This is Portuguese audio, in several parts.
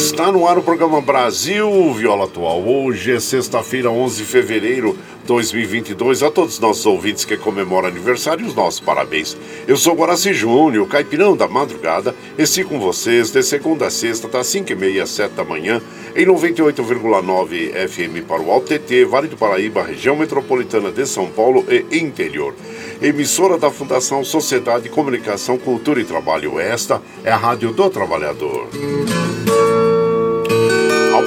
Está no ar o programa Brasil Viola Atual. Hoje é sexta-feira, 11 de fevereiro de 2022. A todos os nossos ouvintes que comemoram aniversário, os nossos parabéns. Eu sou Guaraci Júnior, caipirão da madrugada. Estive com vocês de segunda a sexta, das 5h30 às 7 da manhã, em 98,9 FM para o Alto TT, Vale do Paraíba, região metropolitana de São Paulo e interior. Emissora da Fundação Sociedade, Comunicação, Cultura e Trabalho. Esta é a Rádio do Trabalhador. A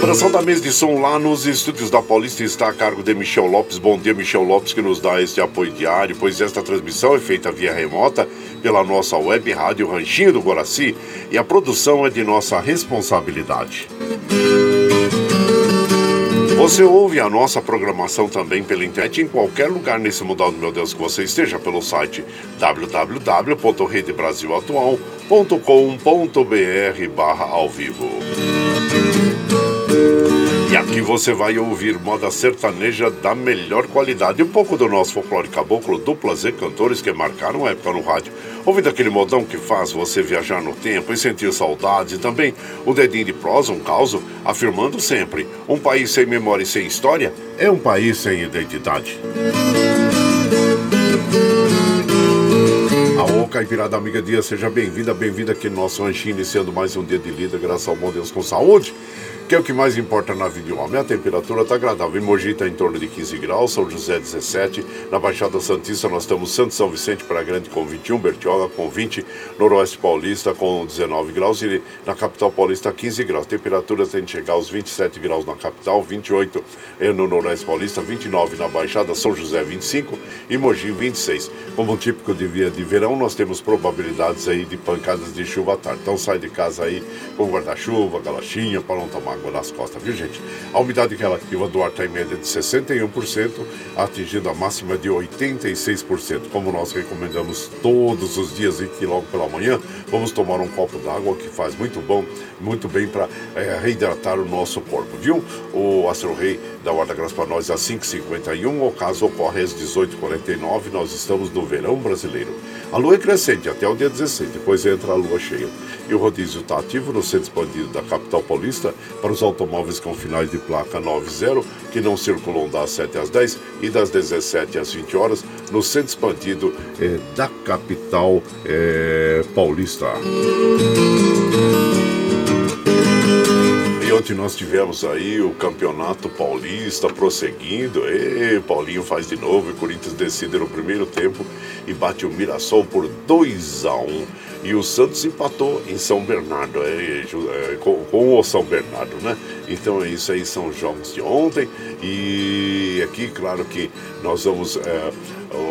operação da mesa de som lá nos estúdios da Paulista está a cargo de Michel Lopes. Bom dia, Michel Lopes, que nos dá este apoio diário, pois esta transmissão é feita via remota pela nossa web rádio Ranchinho do Guaraci e a produção é de nossa responsabilidade. Você ouve a nossa programação também pela internet em qualquer lugar nesse mundão do meu Deus que você esteja pelo site www.redebrasilatual.com.br barra ao vivo. E aqui você vai ouvir moda sertaneja da melhor qualidade. Um pouco do nosso folclore caboclo, duplas e cantores que marcaram época no rádio. Ouvindo aquele modão que faz você viajar no tempo e sentir saudades. E também o dedinho de prosa, um caos, afirmando sempre: um país sem memória e sem história é um país sem identidade. Alô, Caipirada Amiga Dia, seja bem-vinda, bem-vinda aqui no nosso ranchinho, iniciando mais um dia de lida, graças ao bom Deus com saúde que é o que mais importa na vida de um homem. A temperatura está agradável. Em Mogi está em torno de 15 graus, São José 17. Na Baixada Santista nós temos Santo São Vicente para Grande com 21, Bertioga com 20, Noroeste Paulista com 19 graus e na capital paulista 15 graus. Temperatura tem de chegar aos 27 graus na capital, 28 no Noroeste Paulista, 29 na Baixada, São José 25 e Mogi 26. Como típico de via de verão, nós temos probabilidades aí de pancadas de chuva à tarde. Então sai de casa aí com guarda-chuva, galachinha para não tomar água nas costas, viu gente? A umidade relativa do ar está em média de 61%, atingindo a máxima de 86%. Como nós recomendamos todos os dias e que logo pela manhã, vamos tomar um copo d'água que faz muito bom, muito bem para é, reidratar o nosso corpo, viu? O Astro Rei da Guarda Graça para nós às 5h51, o caso ocorre às 18h49, nós estamos no verão brasileiro. A lua é crescente até o dia 16, depois entra a lua cheia. E o rodízio está ativo no centro expandido da capital paulista para os automóveis com finais de placa 90 que não circulam das 7 às 10 e das 17 às 20 horas no centro expandido eh, da capital eh, paulista. Ontem nós tivemos aí o campeonato paulista prosseguindo. E Paulinho faz de novo. E Corinthians decide no primeiro tempo e bate o Mirassol por 2 a 1 E o Santos empatou em São Bernardo, é, é, com, com, o São Bernardo, né? Então é isso aí, são jogos de ontem. E aqui, claro que nós vamos é,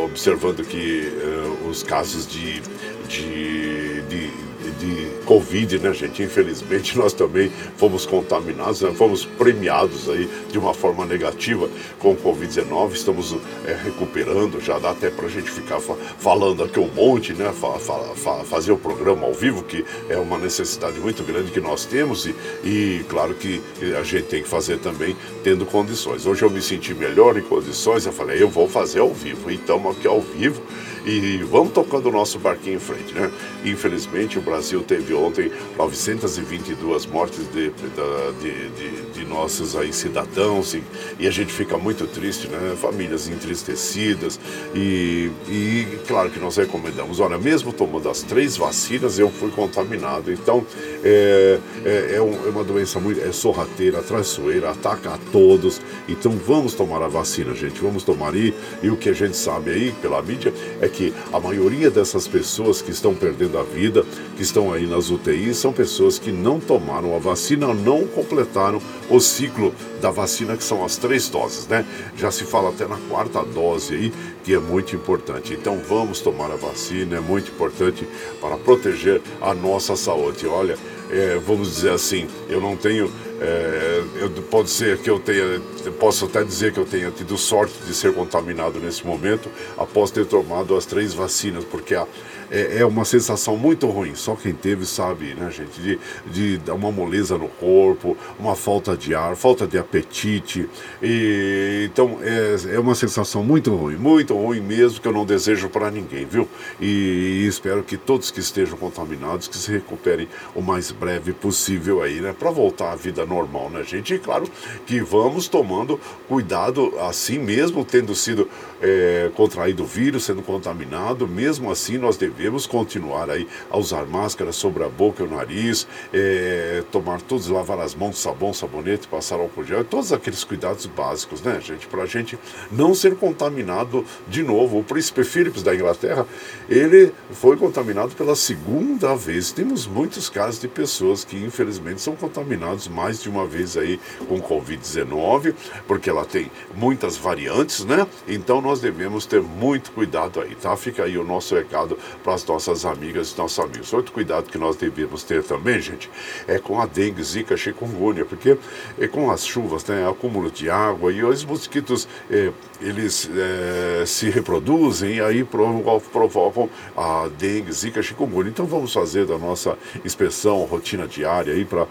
observando que é, os casos de, de, de de Covid, né, gente? Infelizmente, nós também fomos contaminados, né? fomos premiados aí de uma forma negativa com o Covid-19. Estamos é, recuperando, já dá até para a gente ficar fa falando aqui um monte, né? Fa fa fazer o programa ao vivo, que é uma necessidade muito grande que nós temos e, e, claro que a gente tem que fazer também tendo condições. Hoje eu me senti melhor em condições, eu falei, eu vou fazer ao vivo, então aqui ao vivo e vamos tocando o nosso barquinho em frente, né? Infelizmente, o Brasil teve ontem 922 mortes de, de, de, de nossos aí cidadãos e, e, a gente fica muito triste, né? Famílias entristecidas e, e claro que nós recomendamos, olha, mesmo tomando as três vacinas, eu fui contaminado. Então, é, é, é, é uma doença muito é sorrateira, traiçoeira, ataca a todos. Então, vamos tomar a vacina, gente. Vamos tomar aí. E o que a gente sabe aí pela mídia é que a maioria dessas pessoas que estão perdendo a vida, que estão aí nas UTIs, são pessoas que não tomaram a vacina, não completaram o ciclo da vacina, que são as três doses, né? Já se fala até na quarta dose aí, que é muito importante. Então vamos tomar a vacina, é muito importante para proteger a nossa saúde. Olha, é, vamos dizer assim, eu não tenho é, eu, pode ser que eu tenha, posso até dizer que eu tenha tido sorte de ser contaminado nesse momento após ter tomado as três vacinas, porque a, é, é, uma sensação muito ruim. Só quem teve sabe, né, gente? De, de uma moleza no corpo, uma falta de ar, falta de apetite. E, então é, é uma sensação muito ruim, muito ruim mesmo, que eu não desejo para ninguém, viu? E, e, espero que todos que estejam contaminados que se recuperem o mais breve possível aí, né? Para voltar à vida normal, né, gente? E claro que vamos tomando cuidado assim mesmo, tendo sido é, contraído o vírus, sendo contaminado, mesmo assim nós devemos continuar aí a usar máscara sobre a boca e o nariz, é, tomar todos, lavar as mãos, sabão, sabonete, passar álcool gel, todos aqueles cuidados básicos, né, gente, para a gente não ser contaminado de novo. O príncipe Philips da Inglaterra, ele foi contaminado pela segunda vez. Temos muitos casos de pessoas que infelizmente são contaminados mais de uma vez aí com Covid-19, porque ela tem muitas variantes, né? Então nós devemos ter muito cuidado aí, tá? Fica aí o nosso recado para as nossas amigas e nossos amigos. Outro cuidado que nós devemos ter também, gente, é com a dengue, zika, chikungunya, porque é com as chuvas, né, acúmulo de água e os mosquitos, é, eles é, se reproduzem e aí provocam, a dengue, zika, chikungunya. Então vamos fazer da nossa inspeção, rotina diária aí para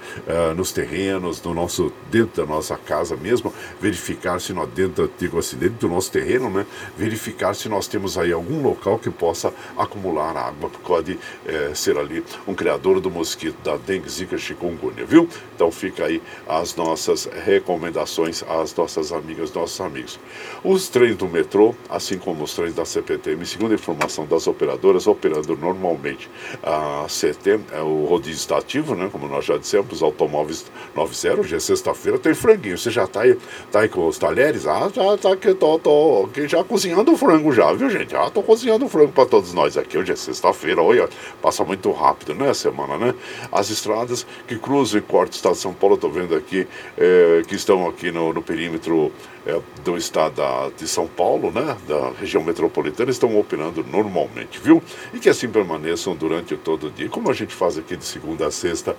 nos terrenos, no nosso dentro da nossa casa mesmo, verificar se nós dentro, digo assim, dentro do nosso terreno, né, verificar se nós temos aí algum local que possa acumular água, porque pode é, ser ali um criador do mosquito da dengue, zika, chikungunya, viu? Então fica aí as nossas recomendações às nossas amigas, nossos amigos. Os trens do metrô, assim como os trens da CPTM, segundo a informação das operadoras, operando normalmente a CT, é, o rodízio está ativo, né? Como nós já dissemos, os automóveis 90, hoje é sexta-feira, tem franguinho. Você já está aí, tá aí com os talheres? Ah, já tá que tô, tô, que já cozinhando o frango já, viu gente? Ah, tô cozinhando o frango para todos nós aqui. Hoje é sexta-feira, olha, passa muito rápido, né, semana, né? As estradas que cruzam e cortam o estado de São Paulo, tô vendo aqui, é, que estão aqui no, no perímetro é, do estado de São Paulo, né, da região metropolitana, estão operando normalmente, viu? E que assim permaneçam durante todo o dia, como a gente faz aqui de segunda a sexta,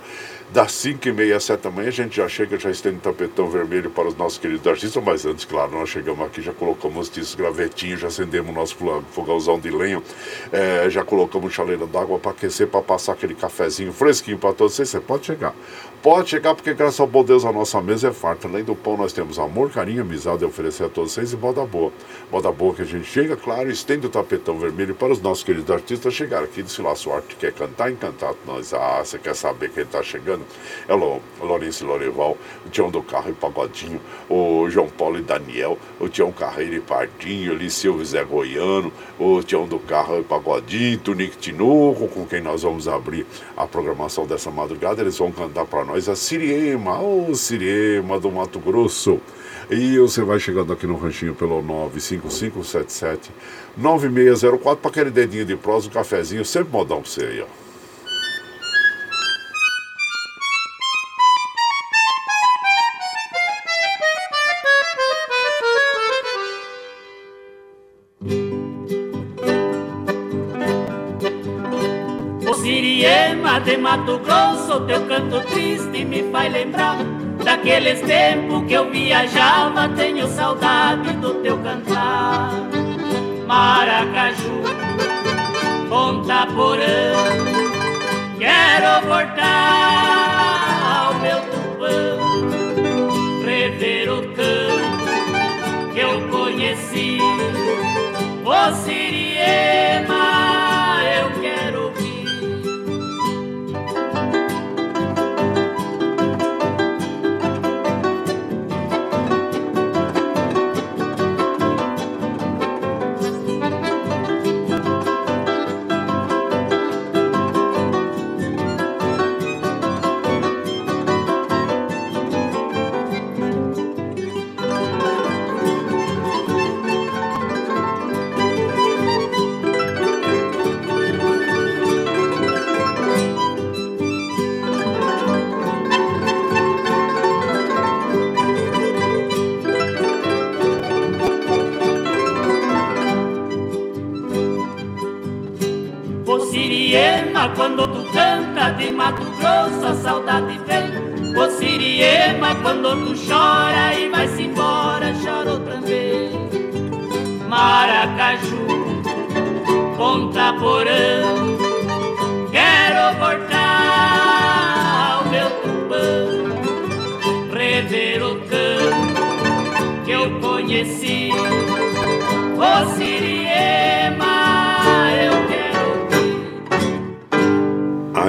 das 5 e meia às 7 da manhã, a gente já chega, já estende tapetão vermelho para os nossos queridos artistas, mas antes, claro, nós chegamos aqui, já colocamos esses gravetinhos, já acendemos o nosso fogãozão de lenha, é, já colocamos chaleira d'água para aquecer, para passar aquele cafezinho fresquinho para todos vocês. Você pode chegar. Pode chegar, porque graças ao bom Deus a nossa mesa é farta. Além do pão, nós temos amor, carinho, amizade a oferecer a todos vocês e moda boa. Moda boa que a gente chega, claro, estende o tapetão vermelho para os nossos queridos artistas chegarem aqui. Se lá sua arte quer cantar, encantar nós. Ah, você quer saber quem está chegando? É o Lourenço Loreval, o Tião do Carro e Pagodinho, o João Paulo e Daniel, o Tião Carreiro e Pardinho, ali Silvio Zé Goiano, o Tião do Carro e Pagodinho, Tunique Tinoco, com quem nós vamos abrir a programação dessa madrugada. Eles vão cantar para nós nós a Siriema, ô oh, Siriema do Mato Grosso. E você vai chegando aqui no ranchinho pelo 95577 9604 para aquele dedinho de prosa, um cafezinho, sempre modão para você aí, ó. De Mato Grosso, teu canto triste me faz lembrar daqueles tempos que eu viajava. Tenho saudade do teu cantar. Maracaju, Ponta Porã, quero voltar ao meu tupã, rever o canto que eu conheci. O Siriema. Quando tu canta de Mato Grosso a saudade vem. O Siriema quando tu chora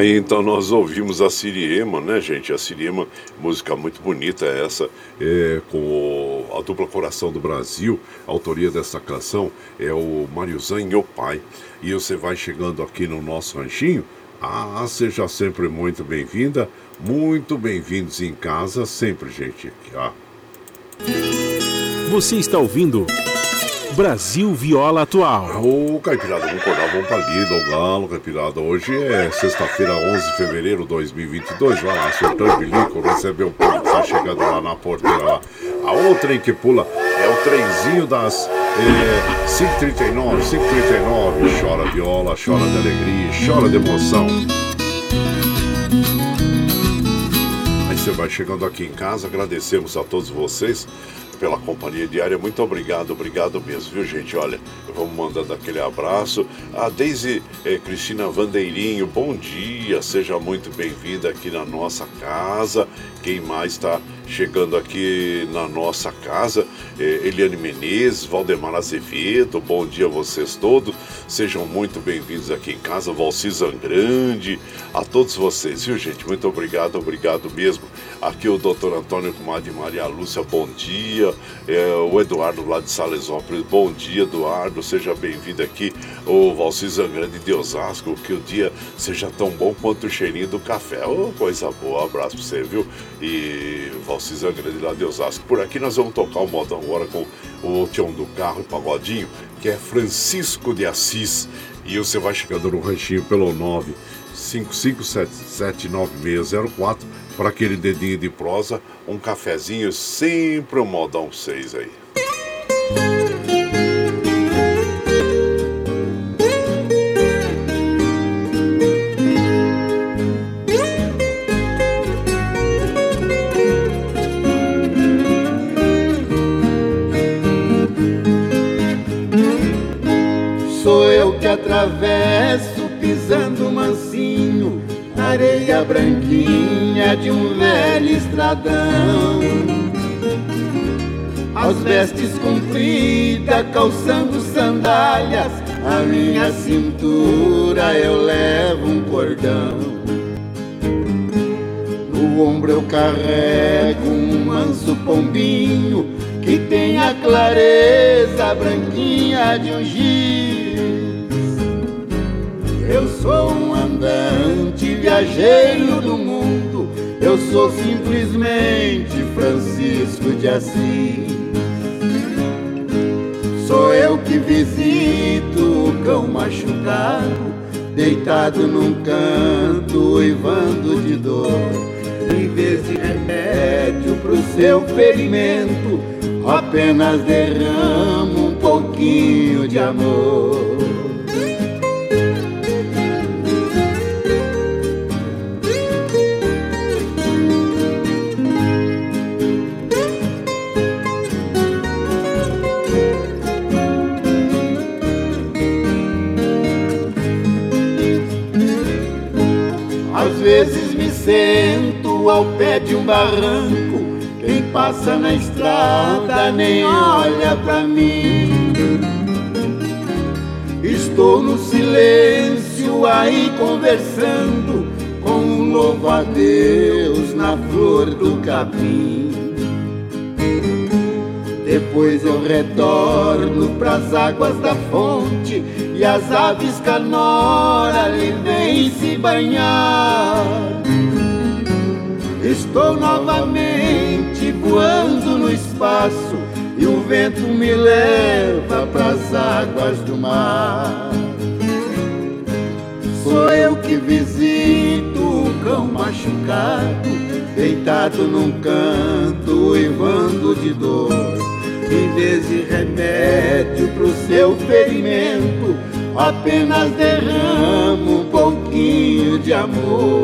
Aí então nós ouvimos a Siriema, né, gente? A Siriema, música muito bonita essa, é, com a dupla Coração do Brasil. A autoria dessa canção é o Mariozan e o pai. E você vai chegando aqui no nosso ranchinho. Ah, seja sempre muito bem-vinda, muito bem-vindos em casa, sempre, gente. Ah. Você está ouvindo. Brasil Viola Atual. Ô, Caipirada, vamos acordar, vamos pra lida, o galo, Caipirada. Hoje é sexta-feira, 11 de fevereiro de 2022. Vai lá, soltando bilico, recebeu o povo que tá chegando lá na porteira lá. A outra que pula é o trenzinho das é, 539, 539. Chora viola, chora de alegria, chora de emoção. Aí você vai chegando aqui em casa, agradecemos a todos vocês pela companhia diária. Muito obrigado, obrigado mesmo, viu, gente? Olha, vamos mandando aquele abraço. A Deise eh, Cristina Vandeirinho, bom dia, seja muito bem-vinda aqui na nossa casa. Quem mais está chegando aqui na nossa casa? Eh, Eliane Menezes, Valdemar Azevedo, bom dia a vocês todos. Sejam muito bem-vindos aqui em casa. Valcisa Grande, a todos vocês, viu, gente? Muito obrigado, obrigado mesmo. Aqui o doutor Antônio Comadre Maria Lúcia, bom dia. É, o Eduardo lá de Salesópolis, bom dia, Eduardo. Seja bem-vindo aqui. O Valcisa Grande de Osasco, que o dia seja tão bom quanto o cheirinho do café. Oh, coisa boa, abraço pra você, viu? E Valcisa Grande lá de Osasco. Por aqui nós vamos tocar o modão agora com o Tião do Carro e Pagodinho, que é Francisco de Assis. E você vai chegando no ranchinho pelo 9 55779604 para aquele dedinho de prosa, um cafezinho, sempre um modão 6 aí. Sou eu que atravesso meia branquinha de um velho estradão. As vestes compridas, calçando sandálias, a minha cintura eu levo um cordão. No ombro eu carrego um manso pombinho que tem a clareza branquinha de um giz. Eu sou um andante viajeiro do mundo, eu sou simplesmente Francisco de Assis. Sou eu que visito o cão machucado, deitado num canto, uivando de dor. Em vez de remédio pro seu ferimento, apenas derramo um pouquinho de amor. Sento ao pé de um barranco quem passa na estrada nem olha pra mim. Estou no silêncio aí conversando com um louvo a Deus na flor do capim. Depois eu retorno pras águas da fonte e as aves canora ali vêm se banhar. Estou novamente voando no espaço e o vento me leva pras águas do mar. Sou eu que visito o cão machucado, deitado num canto, uivando de dor. Em vez de remédio pro seu ferimento, apenas derramo um pouquinho de amor.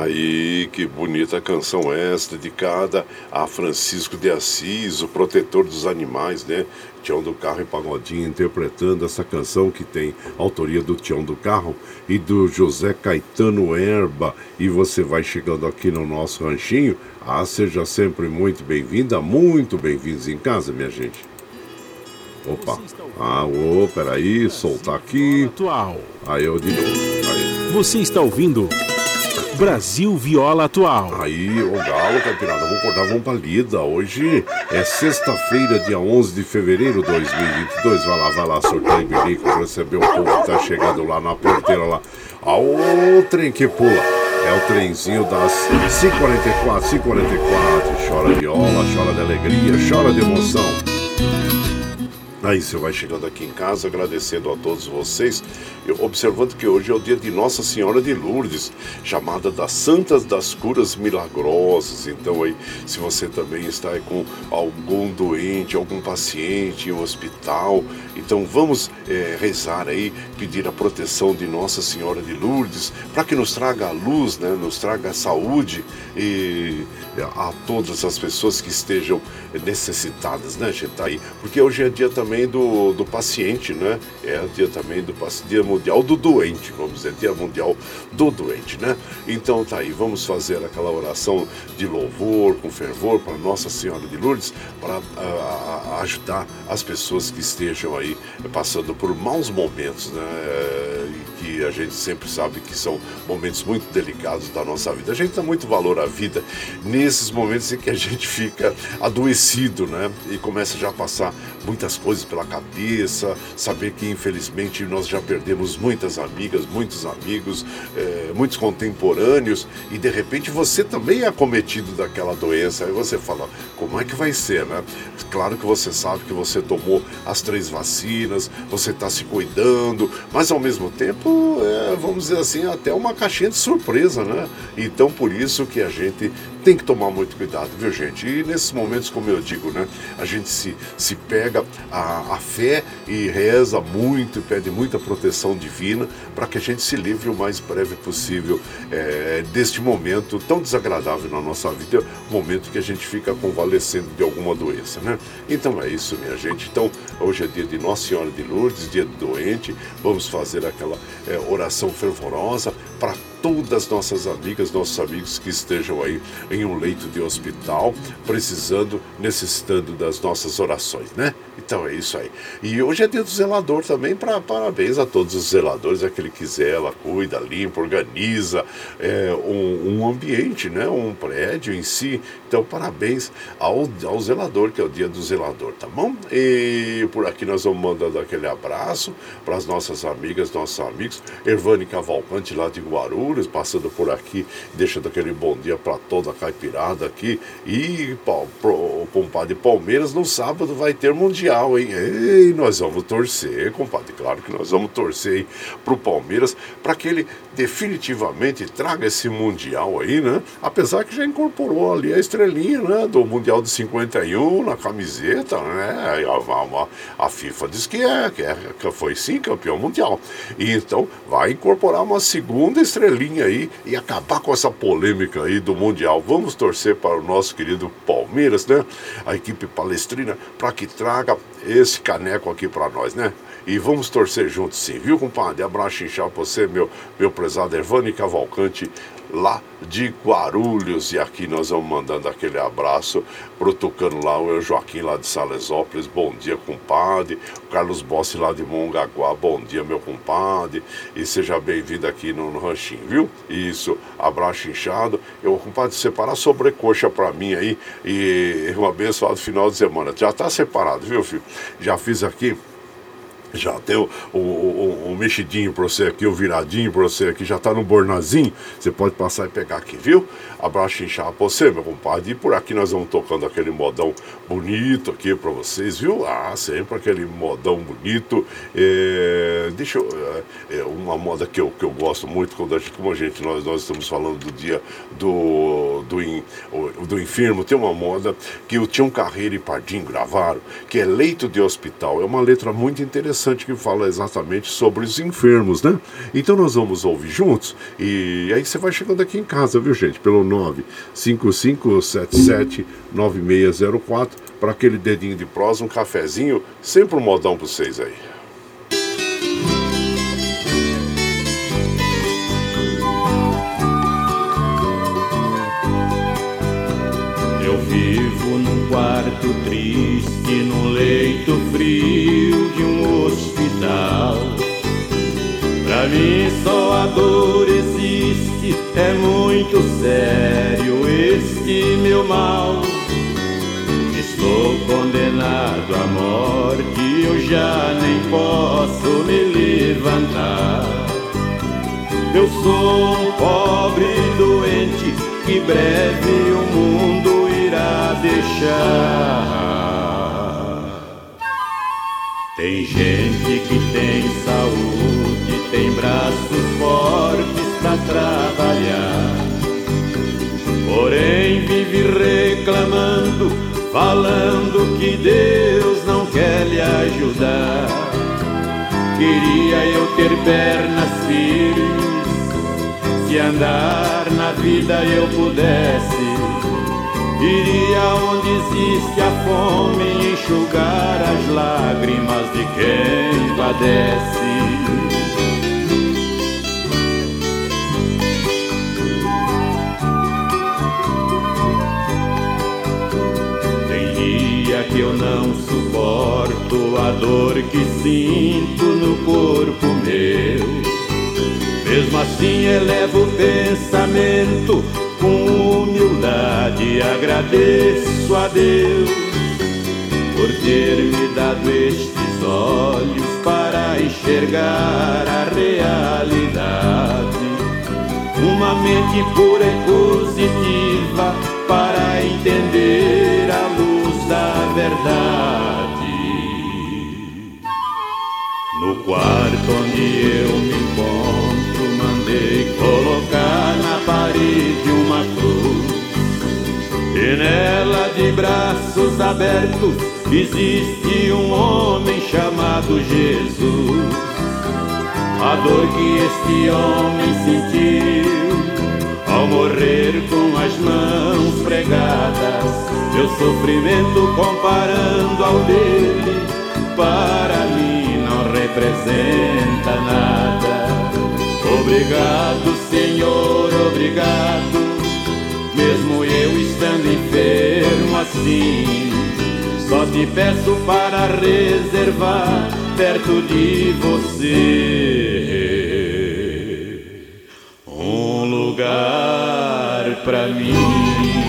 Aí, que bonita canção esta, dedicada a Francisco de Assis, o protetor dos animais, né? Tião do Carro e Pagodinho interpretando essa canção que tem autoria do Tião do Carro e do José Caetano Erba. E você vai chegando aqui no nosso ranchinho. Ah, seja sempre muito bem-vinda, muito bem-vindos em casa, minha gente. Opa, ah, ô, peraí, soltar aqui. Atual. Aí eu de novo. Aí. Você está ouvindo Brasil Viola Atual. Aí, ô Galo, Caipirada, vamos acordar, vamos pra lida. Hoje é sexta-feira, dia 11 de fevereiro de 2022. Vai lá, vai lá, sorteio bilico, receber o povo que tá chegando lá na porteira lá. Ao trem que pula. É o trenzinho das 544, 544. Chora viola, chora de alegria, chora de emoção. Aí você vai chegando aqui em casa, agradecendo a todos vocês, observando que hoje é o dia de Nossa Senhora de Lourdes, chamada das Santas das Curas Milagrosas. Então aí, se você também está com algum doente, algum paciente em um hospital, então vamos eh, rezar aí, pedir a proteção de Nossa Senhora de Lourdes, para que nos traga a luz, né, nos traga a saúde e a todas as pessoas que estejam necessitadas, né, gente, tá aí. Porque hoje é dia também do, do paciente, né? É dia também do dia mundial do doente, vamos dizer, dia mundial do doente, né? Então tá aí, vamos fazer aquela oração de louvor, com fervor para Nossa Senhora de Lourdes, para ah, ajudar as pessoas que estejam aí passando por maus momentos, né? E que a gente sempre sabe que são momentos muito delicados da nossa vida. A gente dá muito valor à vida nesses momentos em que a gente fica adoecido, né? E começa já a passar muitas coisas pela cabeça, saber que infelizmente nós já perdemos muitas amigas, muitos amigos, eh, muitos contemporâneos e de repente você também é acometido daquela doença. Aí você fala, como é que vai ser, né? Claro que você sabe que você tomou as três vacinas, você está se cuidando, mas ao mesmo tempo, é, vamos dizer assim, até uma caixinha de surpresa, né? Então por isso que a gente tem que tomar muito cuidado, viu gente? E nesses momentos, como eu digo, né? A gente se, se pega a, a fé e reza muito, pede muita proteção divina para que a gente se livre o mais breve possível é, deste momento tão desagradável na nossa vida, momento que a gente fica convalescendo de alguma doença, né? Então é isso, minha gente. Então, hoje é dia de Nossa Senhora de Lourdes, dia do doente. Vamos fazer aquela é, oração fervorosa para todas as nossas amigas, nossos amigos que estejam aí em um leito de hospital, precisando, necessitando das nossas orações, né? Então é isso aí. E hoje é dia do zelador também, para parabéns a todos os zeladores, aquele que zela, cuida, limpa, organiza é, um, um, ambiente, né? Um prédio em si. Então parabéns ao, ao zelador, que é o dia do zelador, tá bom? E por aqui nós vamos mandando aquele abraço para as nossas amigas, nossos amigos. Ervani Cavalcante lá de Guarulhos, passando por aqui, deixando aquele bom dia para toda a caipirada aqui. E o compadre Palmeiras no sábado vai ter Mundial, hein? E nós vamos torcer, compadre, claro que nós vamos torcer para o Palmeiras para que ele definitivamente traga esse Mundial aí, né? Apesar que já incorporou ali a estrelinha né? do Mundial de 51 na camiseta, né? A, a, a FIFA diz que é, que é, que foi sim campeão mundial. E então vai incorporar uma segunda estrelinha aí e acabar com essa polêmica aí do Mundial. Vamos torcer para o nosso querido Palmeiras, né? A equipe palestrina, para que traga esse caneco aqui para nós, né? E vamos torcer juntos sim, viu, compadre? Abraço inchado pra você, meu, meu prezado Ervani Cavalcante, lá de Guarulhos. E aqui nós vamos mandando aquele abraço pro Tucano lá, o Joaquim lá de Salesópolis, bom dia, compadre. O Carlos Bossi lá de Mongaguá, bom dia, meu compadre. E seja bem-vindo aqui no, no Ranchinho, viu? Isso, abraço inchado. Eu, compadre, separar sobrecoxa para mim aí e um abençoado final de semana. Já tá separado, viu, filho? Já fiz aqui já deu o, o, o, mexidinho para você aqui, o viradinho para você aqui, já tá no bornazinho. Você pode passar e pegar aqui, viu? Abraço inchado pra você, meu compadre. E por aqui nós vamos tocando aquele modão bonito aqui para vocês, viu? Ah, sempre aquele modão bonito. É, deixa eu. É, é, uma moda que eu, que eu gosto muito, quando a gente, como a gente, nós, nós estamos falando do dia do, do, in, do enfermo, tem uma moda que o Tião Carreira e Pardinho gravaram, que é Leito de Hospital. É uma letra muito interessante que fala exatamente sobre os enfermos, né? Então nós vamos ouvir juntos. E aí você vai chegando aqui em casa, viu, gente? Pelo 955779604 para aquele dedinho de prosa, um cafezinho, sempre um modão para vocês aí. Quarto triste, num leito frio de um hospital. Pra mim só a dor existe, é muito sério este meu mal. Estou condenado à morte, eu já nem posso me levantar. Eu sou um pobre doente que breve o mundo deixar. Tem gente que tem saúde, tem braços fortes para trabalhar. Porém vive reclamando, falando que Deus não quer lhe ajudar. Queria eu ter pernas firmes, se andar na vida eu pudesse Iria onde existe a fome enxugar as lágrimas de quem padece. Que eu não suporto a dor que sinto no corpo meu. Mesmo assim elevo o pensamento humildade agradeço a Deus por ter me dado estes olhos para enxergar a realidade. Uma mente pura e positiva para entender a luz da verdade. No quarto onde eu me encontro, mandei colocar na parede uma cruz que nela de braços abertos existe um homem chamado Jesus. A dor que este homem sentiu ao morrer com as mãos pregadas, meu sofrimento comparando ao dele, para mim não representa nada. Obrigado, Senhor, obrigado estando enfermo assim. Só te peço para reservar perto de você um lugar para mim.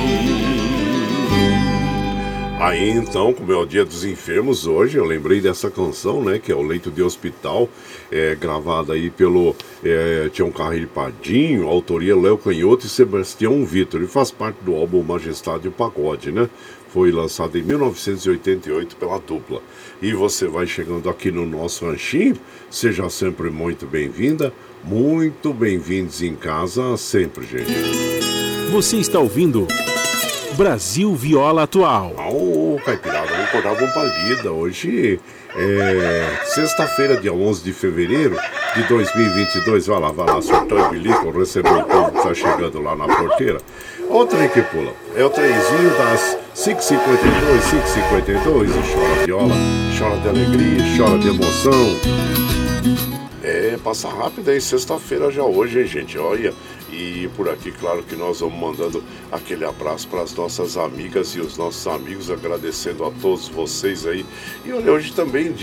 Aí então, como é o dia dos enfermos hoje, eu lembrei dessa canção, né? Que é o Leito de Hospital, é, gravada aí pelo é, Tião Carreiro Padinho, autoria Léo Canhoto e Sebastião Vitor, e faz parte do álbum Majestade e o Pagode, né? Foi lançado em 1988 pela dupla. E você vai chegando aqui no nosso ranchinho, seja sempre muito bem-vinda, muito bem-vindos em casa sempre, gente. Você está ouvindo Brasil Viola Atual. Ô, oh, Caipirada, vamos acordar uma palida. Hoje é sexta-feira, dia 11 de fevereiro de 2022. Vai lá, vai lá, soltando o bilico, recebendo o povo que tá chegando lá na porteira. Olha o trem que pula. É o trenzinho das 5h52, 5h52 e chora viola, chora de alegria, chora de emoção. É, passa rápido aí, sexta-feira já hoje, hein, gente? Olha, e por aqui, claro que nós vamos mandando aquele abraço para as nossas amigas e os nossos amigos, agradecendo a todos vocês aí. E olha, hoje também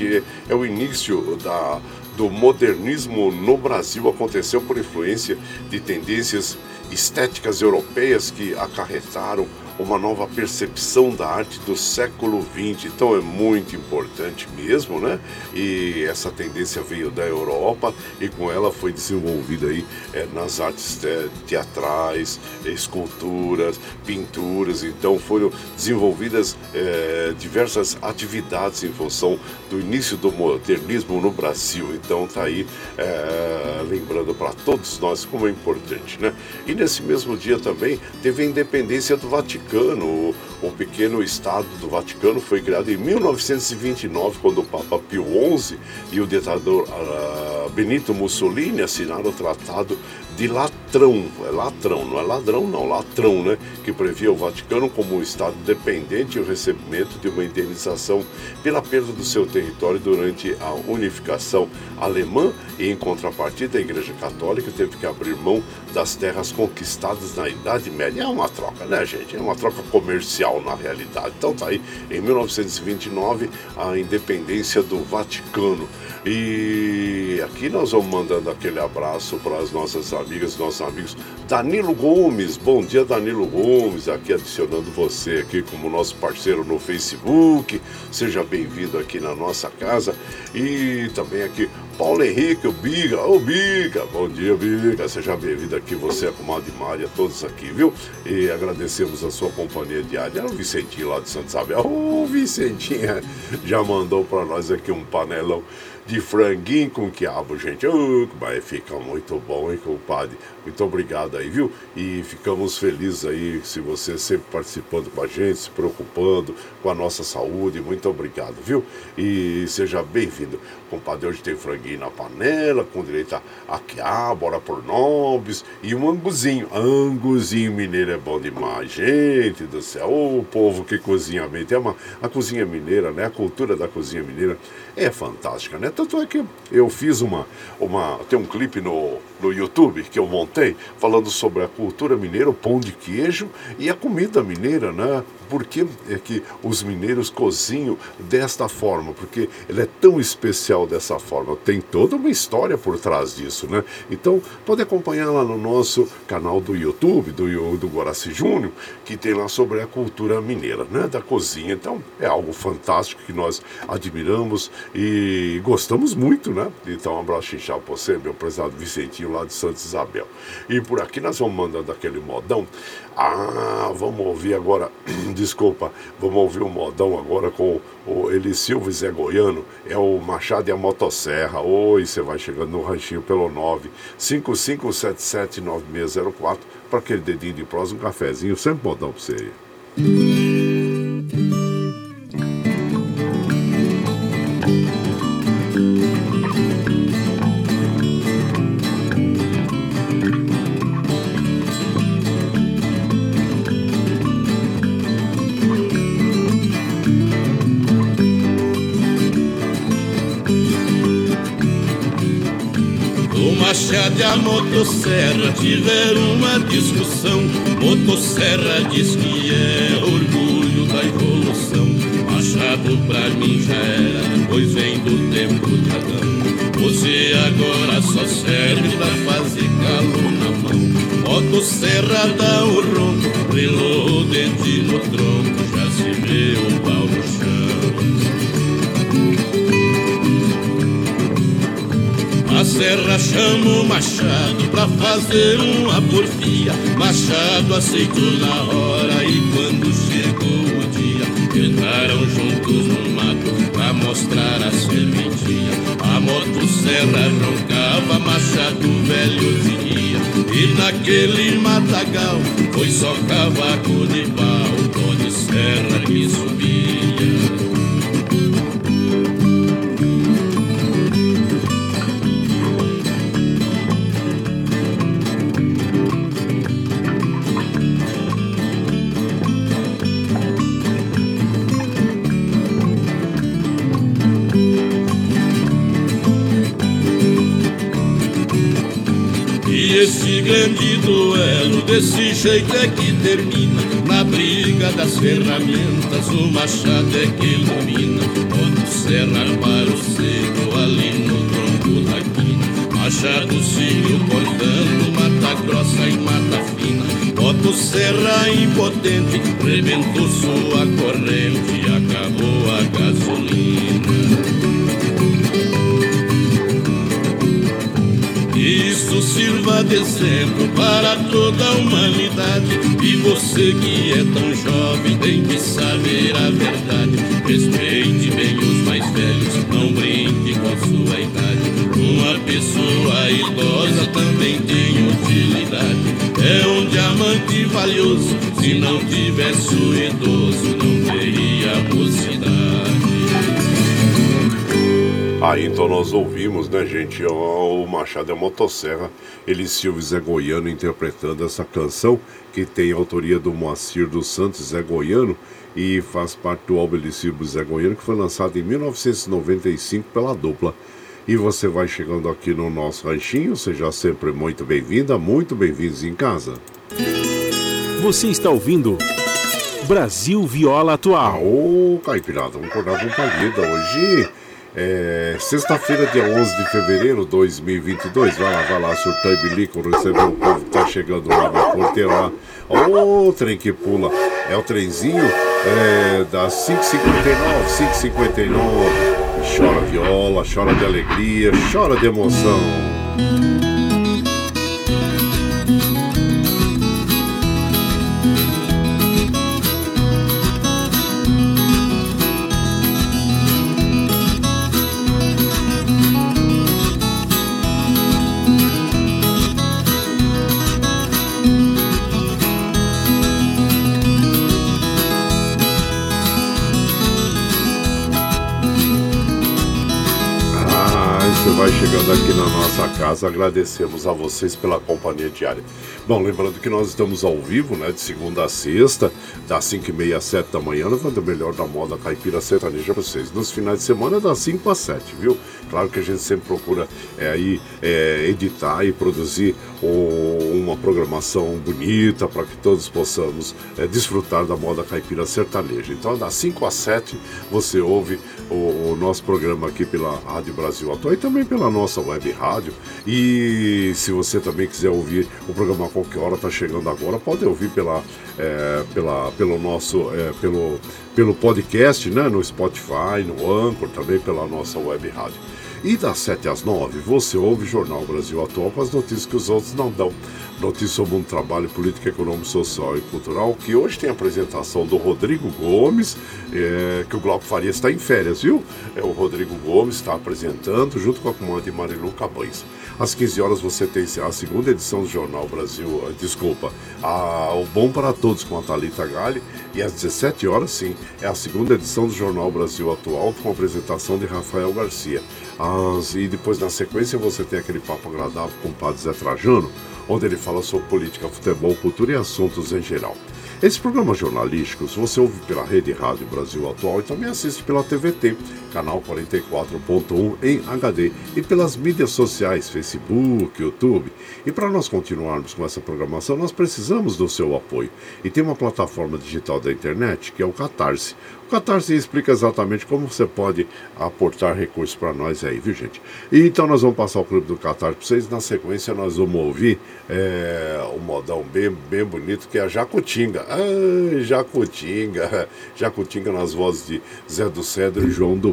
é o início da, do modernismo no Brasil, aconteceu por influência de tendências estéticas europeias que acarretaram uma nova percepção da arte do século XX. Então é muito importante mesmo, né? E essa tendência veio da Europa e com ela foi desenvolvida aí é, nas artes é, teatrais, esculturas, pinturas. Então foram desenvolvidas é, diversas atividades em função do início do modernismo no Brasil. Então tá aí é, lembrando para todos nós como é importante, né? E nesse mesmo dia também teve a independência do Vaticano Vaticano, o, pequeno Estado do Vaticano, foi criado em 1929, quando o Papa Pio XI e o ditador uh, Benito Mussolini assinaram o Tratado de Latrão. É latrão, não é ladrão, não, latrão, né? Que previa o Vaticano como um Estado dependente e o recebimento de uma indenização pela perda do seu território durante a unificação alemã e, em contrapartida, a Igreja Católica teve que abrir mão das terras conquistadas na Idade Média. É uma troca, né, gente? É uma troca comercial na realidade. Então tá aí, em 1929, a independência do Vaticano. E aqui nós vamos mandando aquele abraço para as nossas amigas, nossos amigos. Danilo Gomes, bom dia Danilo Gomes, aqui adicionando você aqui como nosso parceiro no Facebook. Seja bem-vindo aqui na nossa casa. E também aqui Paulo Henrique, o Biga, ô Biga, bom dia Biga, seja bem-vindo aqui, você, a comadre Mária, todos aqui, viu? E agradecemos a sua companhia diária, o Vicentinho lá de Santa Isabel, ô Vicentinho, já mandou para nós aqui um panelão de franguinho com quiabo, gente. Uh, vai ficar muito bom, hein, compadre? Muito obrigado aí, viu? E ficamos felizes aí se você sempre participando com a gente, se preocupando com a nossa saúde. Muito obrigado, viu? E seja bem-vindo. Compadre, hoje tem franguinho na panela, com direito a, a quiabo, bora por nobres e um anguzinho. Anguzinho mineiro é bom demais, gente do céu. O povo que cozinha bem. Tem uma, a cozinha mineira, né? A cultura da cozinha mineira é fantástica, né? Tanto é que eu fiz uma. uma tem um clipe no, no YouTube que eu montei falando sobre a cultura mineira, o pão de queijo e a comida mineira, né? Por que é que os mineiros cozinham desta forma? Porque ele é tão especial dessa forma. Tem toda uma história por trás disso, né? Então, pode acompanhar lá no nosso canal do YouTube, do, do Guaraci Júnior, que tem lá sobre a cultura mineira, né? Da cozinha. Então, é algo fantástico que nós admiramos e gostamos muito, né? Então, um abraço inchado para você, meu prezado Vicentinho, lá de Santa Isabel. E por aqui nós vamos mandando aquele modão. Ah, vamos ouvir agora, desculpa, vamos ouvir o modão agora com o Eli Silva Zé Goiano, é o Machado e a Motosserra. Oi, você vai chegando no ranchinho pelo 955779604 para aquele dedinho de prosa, um cafezinho, sempre modão para você aí. A motosserra tiveram uma discussão. Motosserra diz que é orgulho da evolução. Machado pra mim já era, pois vem do tempo de Adão. Você agora só serve pra fazer calor na mão. Motosserra dá o ronco, relou o dente no tronco, já se vê o serra chama o machado pra fazer uma porfia. Machado aceitou na hora e quando chegou o dia, entraram juntos no mato pra mostrar a serventia. A motosserra roncava, machado velho dizia. E naquele matagal foi só cavaco de pau, pó serra que subia. Grande duelo, desse jeito é que termina. Na briga das ferramentas, o machado é que ilumina. Quando serra para o seco, ali no tronco da quina. Machado sigo cortando, mata grossa e mata fina. Bota serra impotente, rebentou sua corrente, acabou a gasolina. Sirva de exemplo para toda a humanidade. E você que é tão jovem tem que saber a verdade. Respeite bem os mais velhos, não brinque com a sua idade. Uma pessoa idosa também tem utilidade. É um diamante valioso, se não tivesse o idoso, não teria mocidade. Aí então nós ouvimos, né, gente, o Machado é Motosserra, ele Silvio Zé Goiano interpretando essa canção que tem a autoria do Moacir dos Santos Zé Goiano e faz parte do álbum de Silvio Zé Goiano que foi lançado em 1995 pela dupla. E você vai chegando aqui no nosso ranchinho, seja sempre muito bem-vinda, muito bem-vindos em casa. Você está ouvindo Brasil Viola Atual. Ô, Caipirada, vamos acordar com palida hoje. É, Sexta-feira, dia 11 de fevereiro de 2022. Vai lá, vai lá, surtar e bilico, receber o povo que tá chegando lá na porteira lá. Ô, trem que pula. É o trenzinho é, das 5h59, 5h59. Chora viola, chora de alegria, chora de emoção. Chegando aqui na nossa casa, agradecemos a vocês pela companhia diária. Bom, lembrando que nós estamos ao vivo, né, de segunda a sexta, das 5 e meia às 7 da manhã, levando o melhor da moda caipira sertaneja para vocês. Nos finais de semana, das 5 às 7, viu? Claro que a gente sempre procura é, aí, é, editar e produzir uma programação bonita para que todos possamos é, desfrutar da moda caipira sertaneja. Então, das 5 às 7, você ouve o, o nosso programa aqui pela Rádio Brasil Atual e também pela nossa web rádio. E se você também quiser ouvir o programa a qualquer hora, está chegando agora, pode ouvir pela, é, pela, pelo nosso é, pelo, pelo podcast, né, no Spotify, no Anchor, também pela nossa web rádio. E das 7 às 9, você ouve o Jornal Brasil Atual com as notícias que os outros não dão. Notícias sobre um trabalho político, econômico, social e cultural, que hoje tem a apresentação do Rodrigo Gomes, é, que o Glauco Faria está em férias, viu? É, o Rodrigo Gomes está apresentando, junto com a comanda Marilu Cabães. Às 15 horas você tem a segunda edição do Jornal Brasil, eh, desculpa, a, o Bom para Todos com a Thalita Gale. E às 17 horas, sim, é a segunda edição do Jornal Brasil Atual com a apresentação de Rafael Garcia. As, e depois, na sequência, você tem aquele papo agradável com o Padre Zé Trajano, onde ele fala sobre política, futebol, cultura e assuntos em geral. Esses programas jornalísticos você ouve pela Rede Rádio Brasil Atual e também assiste pela TVT, canal 44.1 em HD e pelas mídias sociais, Facebook, YouTube. E para nós continuarmos com essa programação, nós precisamos do seu apoio. E tem uma plataforma digital da internet que é o Catarse. O Catarse explica exatamente como você pode aportar recursos para nós aí, viu gente? E então nós vamos passar o clube do Catarse para vocês. Na sequência nós vamos ouvir é, um modão bem, bem bonito que é a Jacutinga. Ah, Jacutinga. Jacutinga nas vozes de Zé do Cedro e João do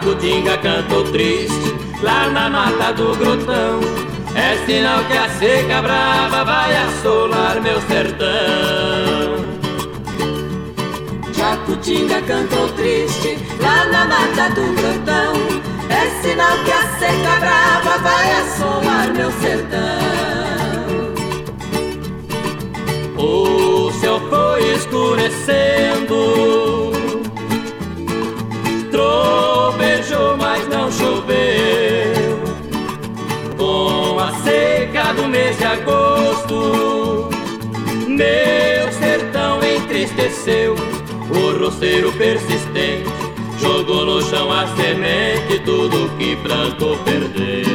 Jacutinga cantou triste lá na mata do grotão. É sinal que a seca brava vai assolar meu sertão. Jacutinga cantou triste lá na mata do grotão. É sinal que a seca brava vai assolar meu sertão. O céu foi escurecendo meu sertão entristeceu. O roceiro persistente jogou no chão a semente, tudo que plantou perdeu.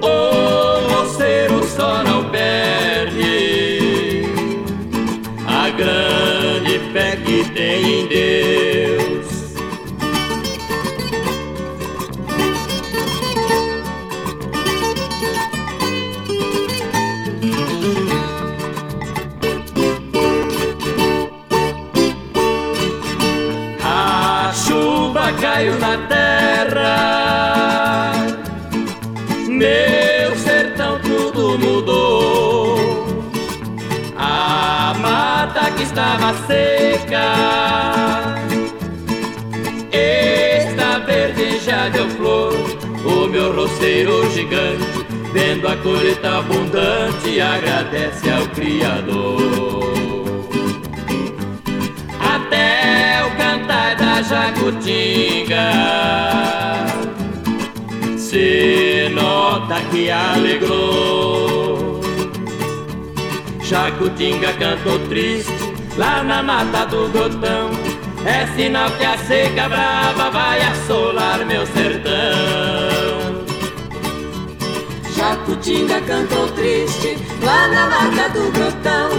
O roceiro só não perde a grande fé que tem em Deus. Estava seca está verde já deu flor. O meu roceiro gigante, vendo a colheita abundante, agradece ao Criador. Até o cantar da jacutinga se nota que alegrou. Jacutinga cantou triste lá na mata do grotão. É sinal que a seca brava vai assolar meu sertão. Jacutinga cantou triste lá na mata do grotão.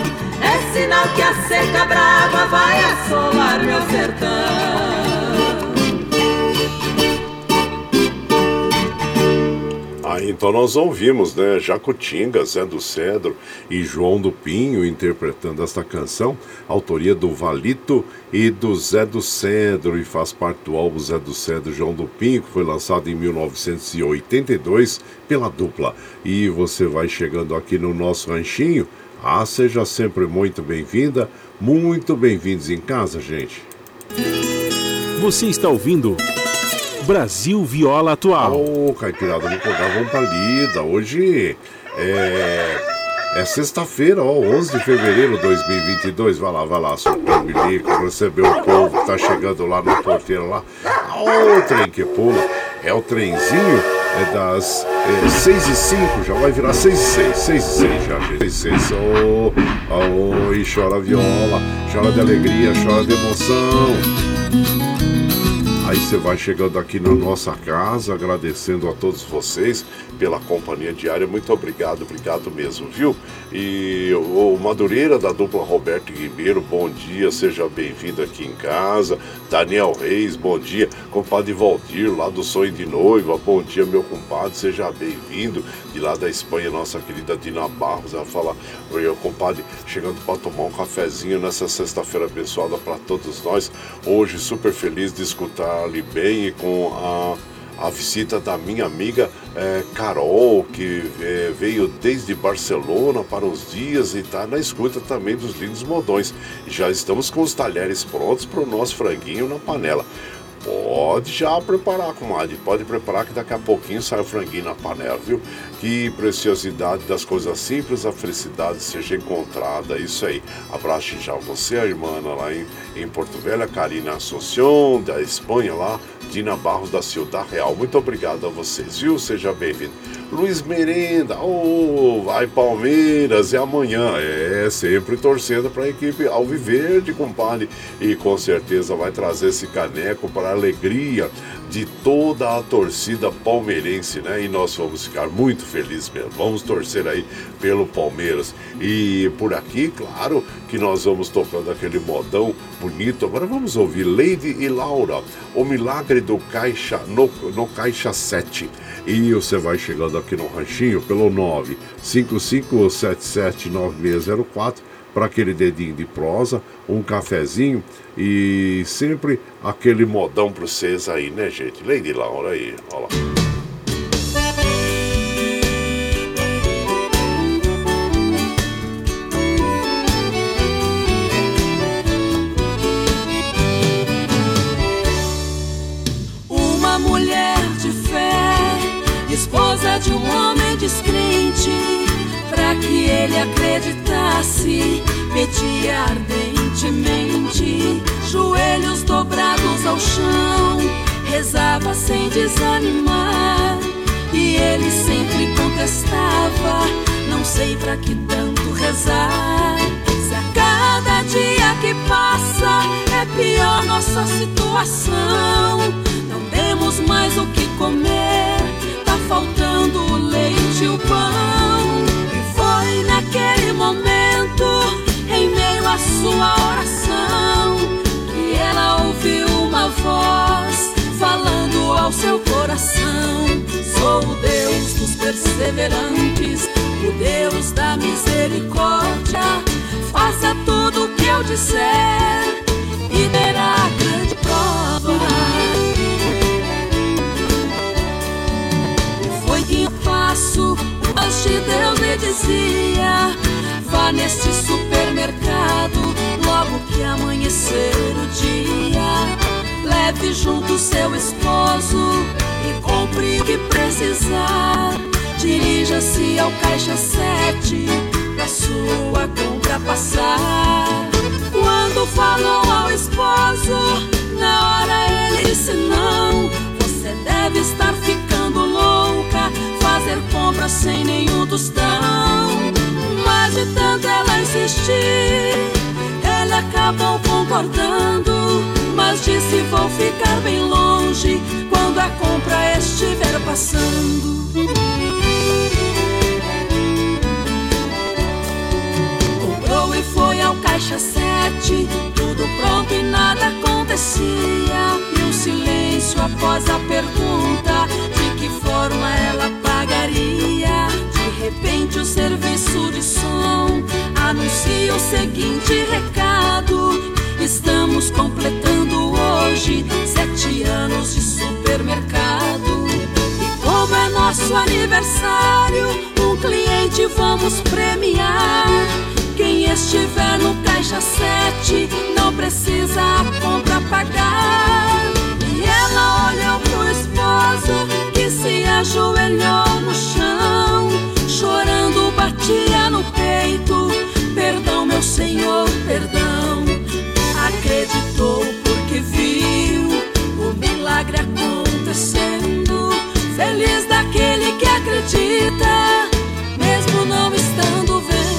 É sinal que a seca brava vai assolar meu sertão. Aí então nós ouvimos, né, Jacutinga, Zé do Cedro e João do Pinho interpretando esta canção, autoria do Valito e do Zé do Cedro, e faz parte do álbum Zé do Cedro João do Pinho, que foi lançado em 1982 pela dupla. E você vai chegando aqui no nosso ranchinho, Ah, seja sempre muito bem-vinda, muito bem-vindos em casa, gente. Você está ouvindo Brasil Viola Atual. Ô, oh, Caipirada, não acordava pra lida. Hoje é é sexta-feira, ó, 11 de fevereiro de 2022. Vai lá, vai lá, soltar o bilico, receber o povo que tá chegando lá na porteira lá. Ó, o trem que pula. É o trenzinho é das é, 6 e 5, já vai virar 6 e 6, 6 e 6 já, gente. 6 e 6, oh, oh, e chora viola, chora de alegria, chora de emoção. Aí você vai chegando aqui na nossa casa, agradecendo a todos vocês pela companhia diária. Muito obrigado, obrigado mesmo, viu? E o Madureira da dupla Roberto Ribeiro, bom dia, seja bem-vindo aqui em casa. Daniel Reis, bom dia. Compadre Valdir, lá do Sonho de Noiva, bom dia, meu compadre, seja bem-vindo. De lá da Espanha, nossa querida Dina Barros, ela fala, oi, compadre, chegando para tomar um cafezinho nessa sexta-feira abençoada para todos nós. Hoje, super feliz de escutar ali bem e com a a visita da minha amiga é, Carol, que é, veio desde Barcelona para uns dias e está na escuta também dos lindos modões. Já estamos com os talheres prontos para o nosso franguinho na panela. Pode já preparar, comadre. Pode preparar que daqui a pouquinho sai o franguinho na panela, viu? Que preciosidade das coisas simples, a felicidade seja encontrada. Isso aí. Abraço já você, a irmã lá em, em Porto Velho, a Karina Assunção, da Espanha lá, Dina Barros da Ciudad Real. Muito obrigado a vocês, viu? Seja bem-vindo. Luiz Merenda, oh, vai Palmeiras, é amanhã. É, sempre torcendo para a equipe Alviverde, compadre. E com certeza vai trazer esse caneco para alegria de toda a torcida palmeirense, né? E nós vamos ficar muito felizes mesmo. Vamos torcer aí pelo Palmeiras. E por aqui, claro, que nós vamos tocando aquele modão bonito. Agora vamos ouvir Lady e Laura, o milagre do Caixa, no, no Caixa 7. E você vai chegando aqui no ranchinho pelo 955779604 para aquele dedinho de prosa, um cafezinho e sempre aquele modão para vocês aí, né, gente? Lady Laura aí, olha lá. Acreditasse, pedia ardentemente, joelhos dobrados ao chão, rezava sem desanimar, e ele sempre contestava: Não sei para que tanto rezar. Se a cada dia que passa é pior nossa situação, não temos mais o que comer faltando o leite e o pão. Sua oração, que ela ouviu uma voz falando ao seu coração: Sou o Deus dos perseverantes, o Deus da misericórdia. Faça tudo o que eu disser e terá grande prova. passo, o de Deus lhe dizia: Neste supermercado, logo que amanhecer o dia. Leve junto seu esposo e compre o que precisar. Dirija-se ao caixa 7 pra sua compra passar. Quando falou ao esposo, na hora ele disse não. Você deve estar ficando louca fazer compras sem nenhum tostão. De tanto ela insistir, ele acabou concordando. Mas disse: Vou ficar bem longe quando a compra estiver passando. Comprou e foi ao caixa sete, tudo pronto e nada acontecia. E um silêncio após a pergunta de que forma ela pagaria. Repente, o serviço de som anuncia o seguinte recado: Estamos completando hoje sete anos de supermercado. E como é nosso aniversário, um cliente vamos premiar. Quem estiver no caixa 7 não precisa a compra pagar. E ela olhou pro esposo que se ajoelhou acontecendo. Feliz daquele que acredita, mesmo não estando vendo.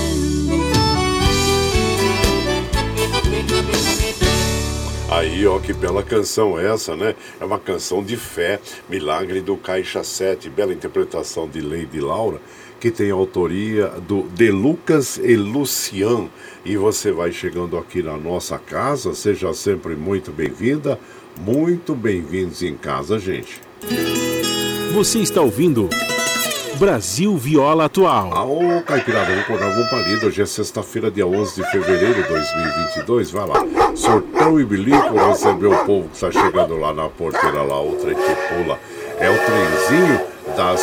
Aí, ó, que bela canção essa, né? É uma canção de fé, Milagre do Caixa 7, bela interpretação de Lady Laura, que tem autoria do De Lucas e Lucian. E você vai chegando aqui na nossa casa, seja sempre muito bem-vinda, muito bem-vindos em casa, gente. Você está ouvindo Brasil Viola Atual. Ô, Caipirada, vou vou palido. Hoje é sexta-feira, dia 11 de fevereiro de 2022. Vai lá. Sortão e bilico receber o povo que está chegando lá na porteira, lá, o trem que pula. É o trenzinho das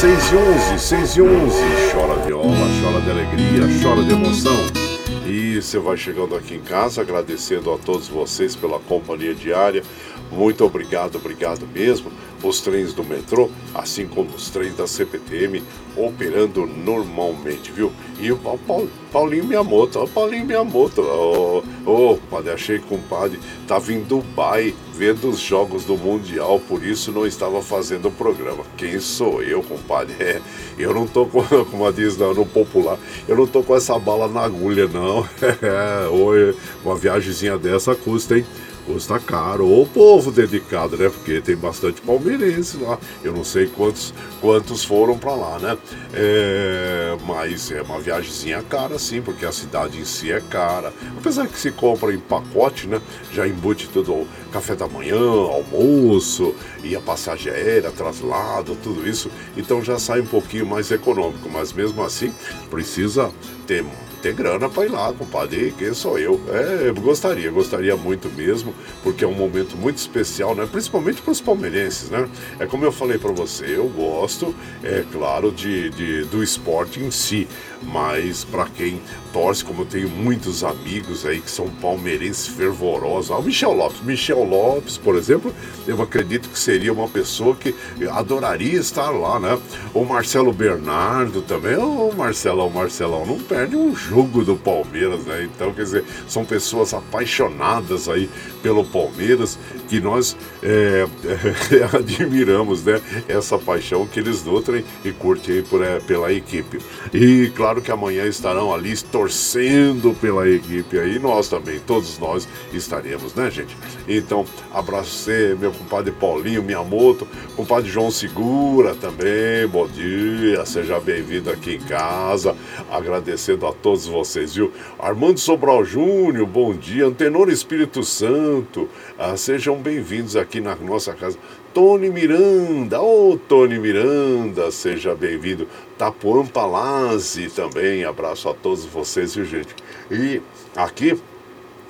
6 e 11, 6 e 11. Chora viola, chora de alegria, chora de emoção. Você vai chegando aqui em casa, agradecendo a todos vocês pela companhia diária. Muito obrigado, obrigado mesmo. Os trens do metrô, assim como os trens da CPTM, operando normalmente, viu? E o Pa- Pa- Paulinho Miyamoto, ó, Paulinho Miyamoto, ô, ô, padre, achei o compadre estava em Dubai vendo os jogos do Mundial, por isso não estava fazendo o programa. Quem sou eu, compadre? É, eu não tô com, como diz no, no popular, eu não tô com essa bala na agulha, não. É, oi, uma viagemzinha dessa custa, hein? Custa caro. Ô povo dedicado, né? Porque tem bastante palmeirense lá. Eu não sei quantos, quantos foram para lá, né? É, mas é uma viagemzinha cara, sim, porque a cidade em si é cara. Apesar que se compra em pacote, né? Já embute tudo o café da manhã, almoço, e a passagem aérea, traslado, tudo isso. Então já sai um pouquinho mais econômico. Mas mesmo assim, precisa ter ter grana para ir lá, compadre. Quem sou eu? É, gostaria, gostaria muito mesmo, porque é um momento muito especial, né? Principalmente para os palmeirenses, né? É como eu falei para você, eu gosto, é claro, de, de- do esporte em si, mas para quem torce, como eu tenho muitos amigos aí que são palmeirenses fervorosos, ah, o Michel Lopes, Michel Lopes, por exemplo, eu acredito que seria uma pessoa que adoraria estar lá, né? O Marcelo Bernardo também, ô Marcelão, Marcelão, não perde um jogo do Palmeiras, né? Então, quer dizer, são pessoas apaixonadas aí pelo Palmeiras que nós é, admiramos, né? Essa paixão que eles nutrem e curtem por, é, pela equipe. E claro que amanhã estarão ali torcendo pela equipe aí, nós também, todos nós estaremos, né, gente? Então, abraço você, meu compadre Paulinho Miyamoto, compadre João Segura também, bom dia, seja bem-vindo aqui em casa, agradecendo a todos vocês, viu? Armando Sobral Júnior, bom dia, Antenor Espírito Santo, ah, sejam bem-vindos aqui na nossa casa. Tony Miranda, ô Tony Miranda, seja bem-vindo. Tapuã Palazzi também, abraço a todos vocês, viu gente? E aqui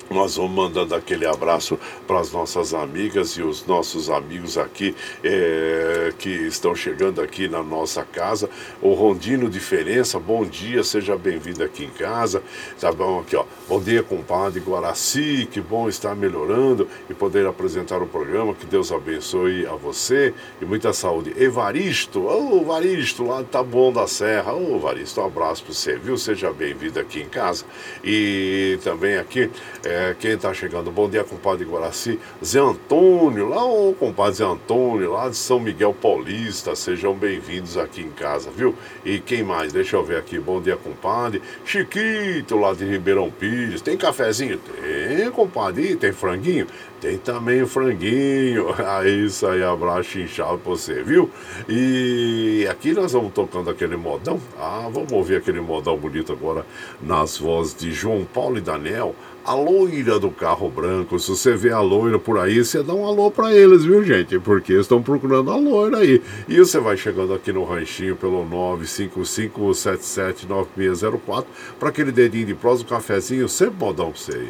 nós vamos mandando aquele abraço para as nossas amigas e os nossos amigos aqui eh, que estão chegando aqui na nossa casa. O Rondino Diferença, bom dia, seja bem-vindo aqui em casa. Tá bom aqui, ó. Bom dia, compadre Guaraci, que bom estar melhorando e poder apresentar o programa. Que Deus abençoe a você e muita saúde. Evaristo, ô Evaristo, lá tá bom da Serra. Ô Evaristo, um abraço para você, viu? Seja bem-vindo aqui em casa. E também aqui, é, quem está chegando, bom dia, compadre Guaraci, Zé Antônio, lá o compadre Zé Antônio, lá de São Miguel Paulista, sejam bem-vindos aqui em casa, viu? E quem mais? Deixa eu ver aqui, bom dia, compadre, Chiquito, lá de Ribeirão Pires, tem cafezinho? Tem, compadre, tem franguinho? Tem também o franguinho. É isso aí, abraço inchado pra você, viu? E aqui nós vamos tocando aquele modão. Ah, vamos ouvir aquele modão bonito agora nas vozes de João Paulo e Daniel. A loira do carro branco. Se você vê a loira por aí, você dá um alô pra eles, viu, gente? Porque eles estão procurando a loira aí. E você vai chegando aqui no ranchinho pelo 955779604 para aquele dedinho de prosa, um cafezinho, sempre modão pra você aí.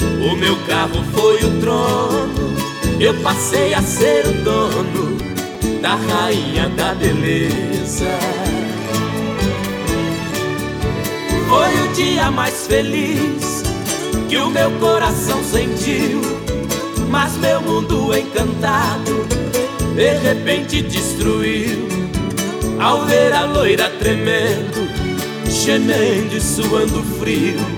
o meu carro foi o trono, eu passei a ser o dono da rainha da beleza. Foi o dia mais feliz que o meu coração sentiu, mas meu mundo encantado de repente destruiu ao ver a loira tremendo, gemendo e suando frio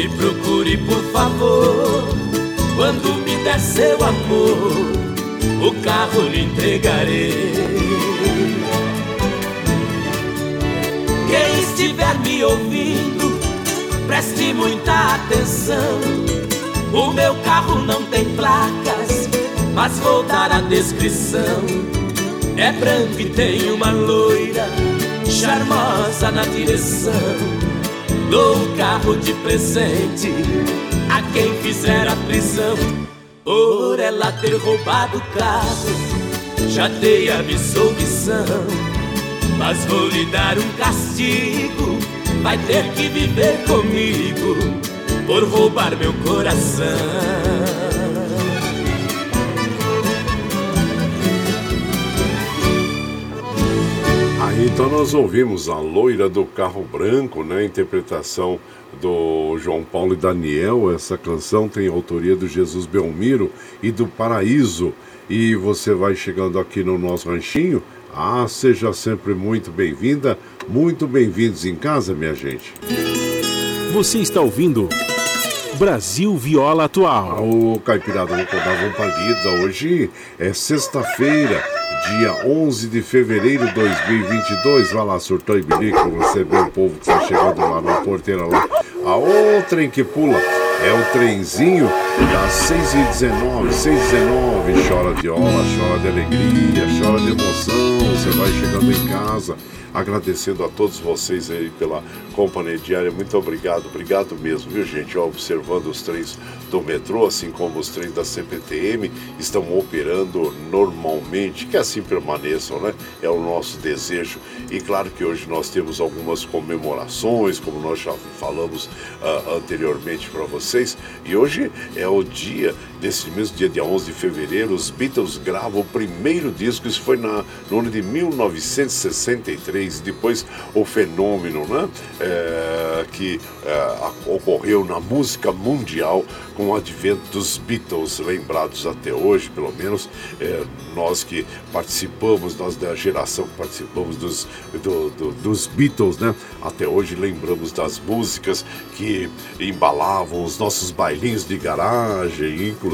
Me procure, por favor. Quando me der seu amor, o carro lhe entregarei. Quem estiver me ouvindo, preste muita atenção. O meu carro não tem placas, mas vou dar a descrição. É branco e tem uma loira charmosa na direção. Dou um carro de presente a quem fizer a prisão por ela ter roubado o carro. Já dei a missão, mas vou lhe dar um castigo. Vai ter que viver comigo por roubar meu coração. Então nós ouvimos a loira do carro branco, né? Interpretação do João Paulo e Daniel. Essa canção tem autoria do Jesus Belmiro e do Paraíso. E você vai chegando aqui no nosso ranchinho. Ah, seja sempre muito bem-vinda, muito bem-vindos em casa, minha gente. Você está ouvindo Brasil Viola Atual. O Caipirada Louco da Vontade hoje é sexta-feira dia 11 de fevereiro de 2022. Vai lá, surtou e bilico, receber o povo que está chegando lá na porteira lá. A outra em que pula é o trenzinho das 6h19, 6h19. Chora de ola, chora de alegria, chora de emoção. Você vai chegando em casa agradecendo a todos vocês aí pela companhia diária. Muito obrigado, obrigado mesmo, viu gente? Observando os trens do metrô, assim como os trens da CPTM, estão operando normalmente, que assim permaneçam, né? É o nosso desejo. E claro que hoje nós temos algumas comemorações, como nós já falamos uh, anteriormente para vocês. E hoje é o dia, desse mesmo dia, dia 11 de fevereiro, os Beatles gravam o primeiro disco, isso foi na, no ano de 1963 depois o fenômeno né, é, que é, ocorreu na música mundial com o advento dos Beatles, lembrados até hoje, pelo menos é, nós que participamos, nós da geração que participamos dos, do, do, dos Beatles, né, até hoje lembramos das músicas que embalavam os nossos bailinhos de garagem, inclusive,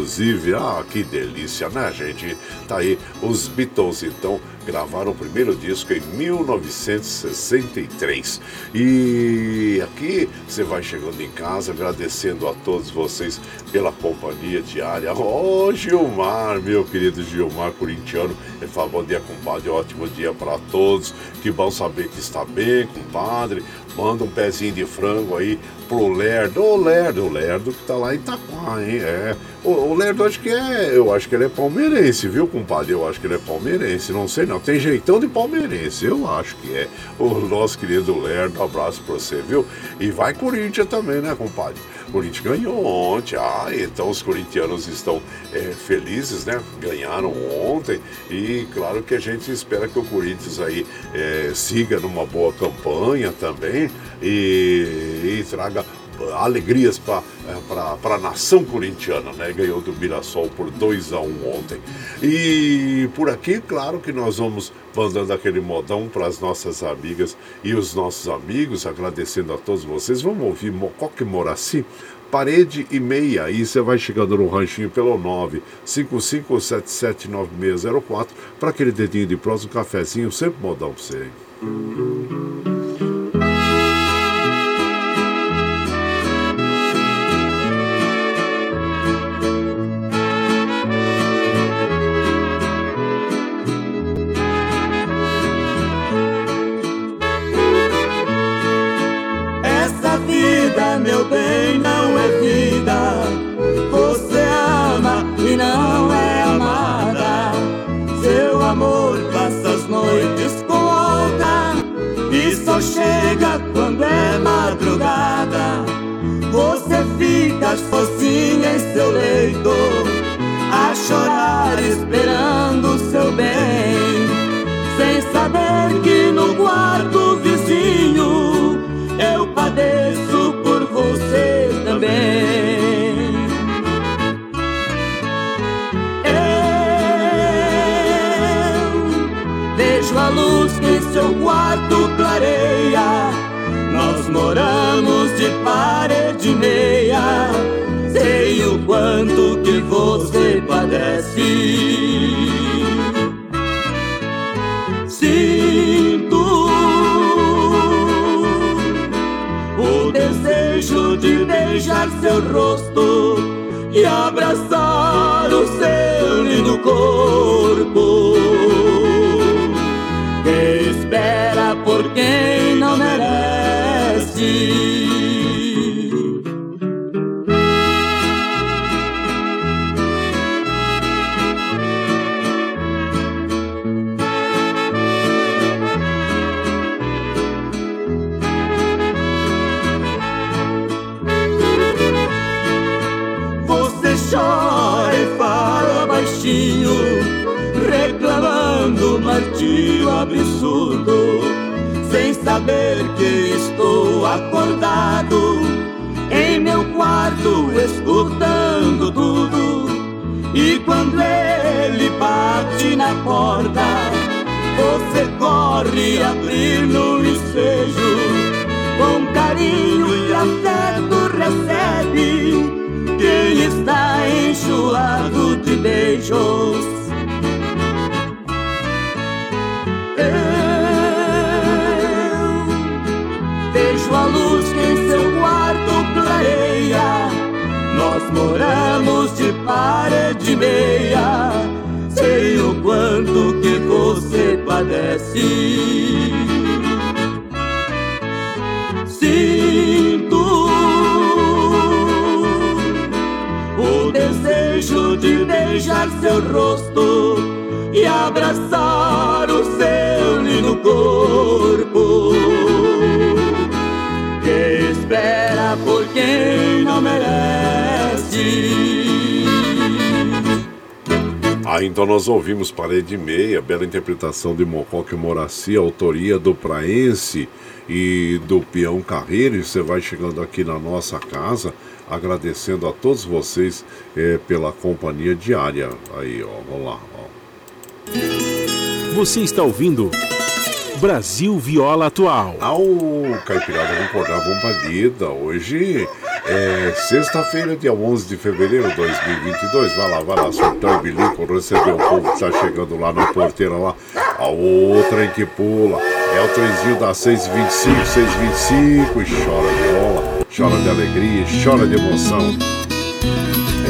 ah, que delícia, né, gente? Tá aí os Beatles, então, gravaram o primeiro disco em 1963. E aqui você vai chegando em casa agradecendo a todos vocês pela companhia diária. Ô oh, Gilmar, meu querido Gilmar corintiano, ele fala bom dia, compadre, ótimo dia para todos. Que bom saber que está bem, compadre. Manda um pezinho de frango aí pro Lerdo. Ô Lerdo, o Lerdo que tá lá em Itaquá, hein? É. O, o Lerdo acho que é. Eu acho que ele é palmeirense, viu, compadre? Eu acho que ele é palmeirense. Não sei não. Tem jeitão de palmeirense. Eu acho que é. O nosso querido Lerdo, abraço pra você, viu? E vai Corinthians também, né, compadre? Corinthians ganhou ontem. Ah, então os corintianos estão é, felizes, né? Ganharam ontem. E claro que a gente espera que o Corinthians aí é, siga numa boa campanha também e, e traga alegrias para é, a nação corintiana, né? Ganhou do Mirassol por 2 a 1 um ontem. E por aqui, claro que nós vamos mandando aquele modão para as nossas amigas e os nossos amigos, agradecendo a todos vocês. Vamos ouvir Mocoque Moraci, parede e meia. Aí você vai chegando no ranchinho pelo 955779604 para aquele dedinho de um cafezinho, sempre modão para você. meu seu leito, a chorar esperando seu bem, sem saber que no quarto vizinho eu padeço você também. Eu vejo a luz que em seu quarto clareia. Nós moramos de parede meia. O quanto que você padece. Sinto desejo de beijar seu rosto e abraçar o seu lindo corpo. Que espera por quem não merece. Absurdo, sem saber que estou acordado em meu quarto escutando tudo. E quando ele bate na porta, você corre abrir no ensejo, com carinho e afeto recebe quem está enxuado de beijos moramos de parede meia. Sei o quanto que você padece. Sinto o desejo de beijar seu rosto e abraçar o seu lindo corpo Ah, então nós ouvimos Parede Meia, bela interpretação de Mocoque Moraci, autoria do Praense e do Peão Carreiro. E você vai chegando aqui na nossa casa, agradecendo a todos vocês é, pela companhia diária. Aí, ó, vamos lá, ó. Você está ouvindo Brasil Viola Atual. Ao Caipirada, vamos acordar, vamos pra lida. Hoje É sexta-feira, dia 11 de fevereiro de 2022. Vai lá, vai lá, surtão e bilico, receber o povo que tá chegando lá na porteira lá. A outra que pula. É o trenzinho da 625, 625 e chora viola, chora de alegria, chora de emoção.